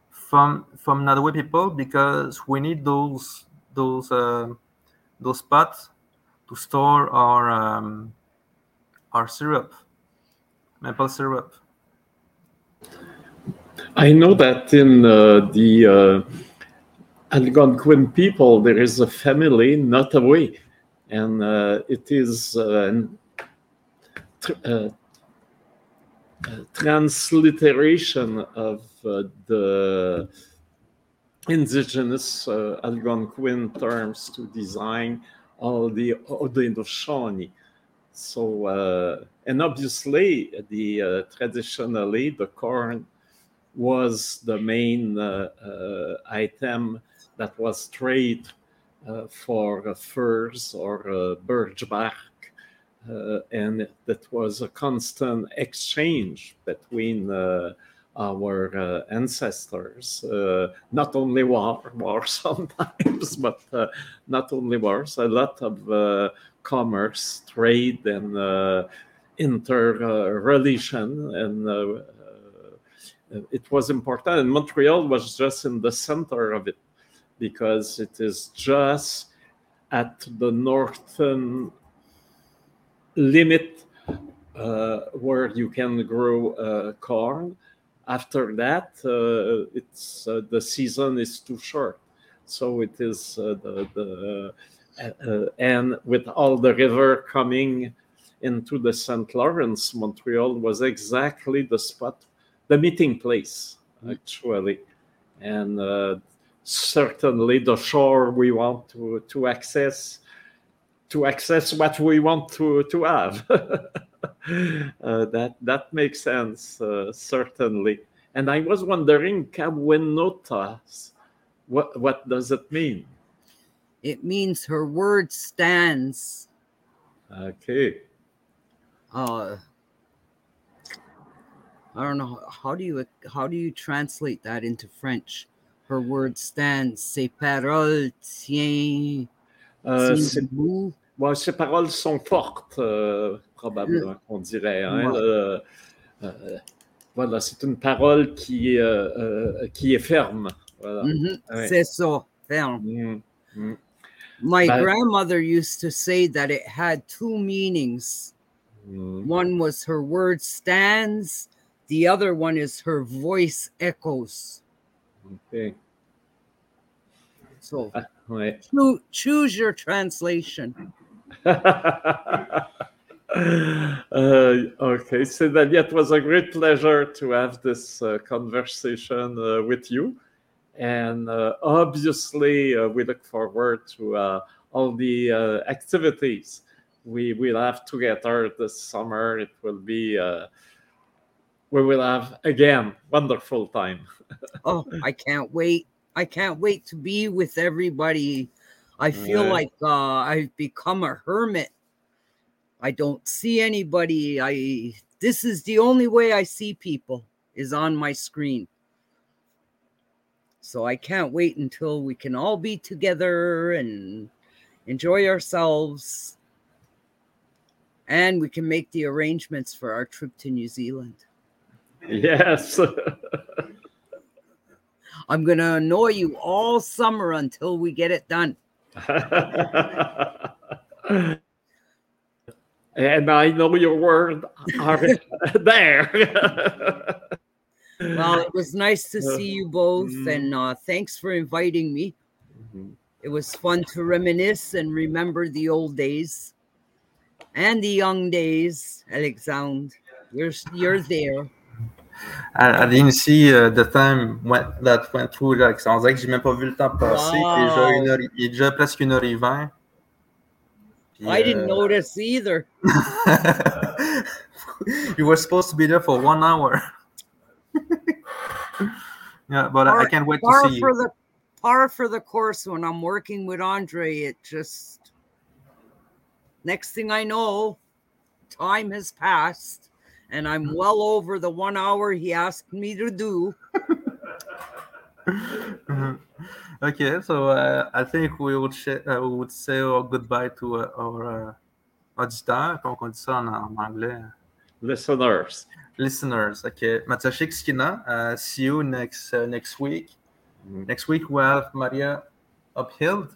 from from Nadawe people because we need those those uh, those pots to store our um, our syrup, maple syrup. I know that in uh, the uh, Algonquin people, there is a family not away, and it is uh, transliteration of uh, the indigenous uh, Algonquin terms to design all the Haudenosaunee. So, uh, and obviously, the uh, traditionally the corn was the main uh, uh, item that was traded uh, for furs or birch bark. And that was a constant exchange between our uh, ancestors. Uh, not only war, war sometimes, but uh, not only wars, a lot of uh, commerce, trade, and uh, inter-relation. and uh, uh, it was important. And Montreal was just in the center of it because it is just at the northern limit uh, where you can grow uh, corn. After that, uh, it's uh, the season is too short, so it is uh, the the uh, and with all the river coming into the St. Lawrence, Montreal was exactly the spot, the meeting place actually, and uh, certainly the shore we want to to access to access what we want to to have. uh, that that makes sense uh, certainly. And I was wondering, Kawennotas, what what does it mean? It means her word stands. Okay. Uh, I don't know how do you how do you translate that into French? Her word stands. Ses paroles tient. Debout. Ouais, ces paroles sont fortes, euh, probablement, on dirait. hein. Ouais. Euh, euh, voilà, c'est une parole qui, euh, euh, qui est ferme. Voilà. Mhm, Ouais. C'est ça. ferme. Mm, mm. My But- grandmother used to say that it had two meanings. Mm. One was her word stands, the other one is her voice echoes. Okay. So Ouais. choo- choose your translation. Uh, okay, Sedalia, it was a great pleasure to have this uh, conversation uh, with you. And obviously, we look forward to all the activities we will have together this summer. It will be, uh, we will have again wonderful time. Oh, I can't wait. I can't wait to be with everybody. I feel Yeah. like uh, I've become a hermit. I don't see anybody. I this is the only way I see people is on my screen. So I can't wait until we can all be together and enjoy ourselves. And we can make the arrangements for our trip to New Zealand. Yes. I'm going to annoy you all summer until we get it done. and I know your word are there. Well, it was nice to see you both, Mm. and uh, thanks for inviting me. Mhm. It was fun to reminisce and remember the old days and the young days, Alexandre. You're, you're there. À, à l'initie, uh, the time went, that went through, là, on dirait que j'ai même pas vu le temps passer. Il, est déjà Wow. une heure- il est déjà presque une heure et vingt. Puis, I didn't euh, notice either. you were supposed to be there for one hour. yeah, but I- I can't wait to par see for you. the par for the course when I'm working with Andre. It just next thing I know, time has passed, and I'm well over the one hour he asked me to do. Okay, so uh, I think we would, sh- uh, we would say our goodbye to uh, our uh, auditeurs, donc on dit ça en, en anglais. Listeners. Listeners, okay. Matashik Skina, uh, see you next uh, next week. Mhm. Next week we have Maria Hupfield.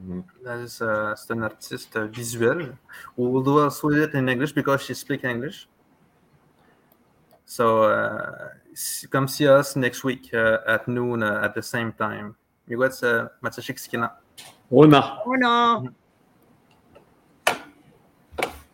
Mhm. That is, uh, c'est une artiste uh, visuelle. We will do also it in English because she speaks English. So uh, come see us next week uh, at noon uh, at the same time. Miłego Matashik Skina. Ona. Oh no.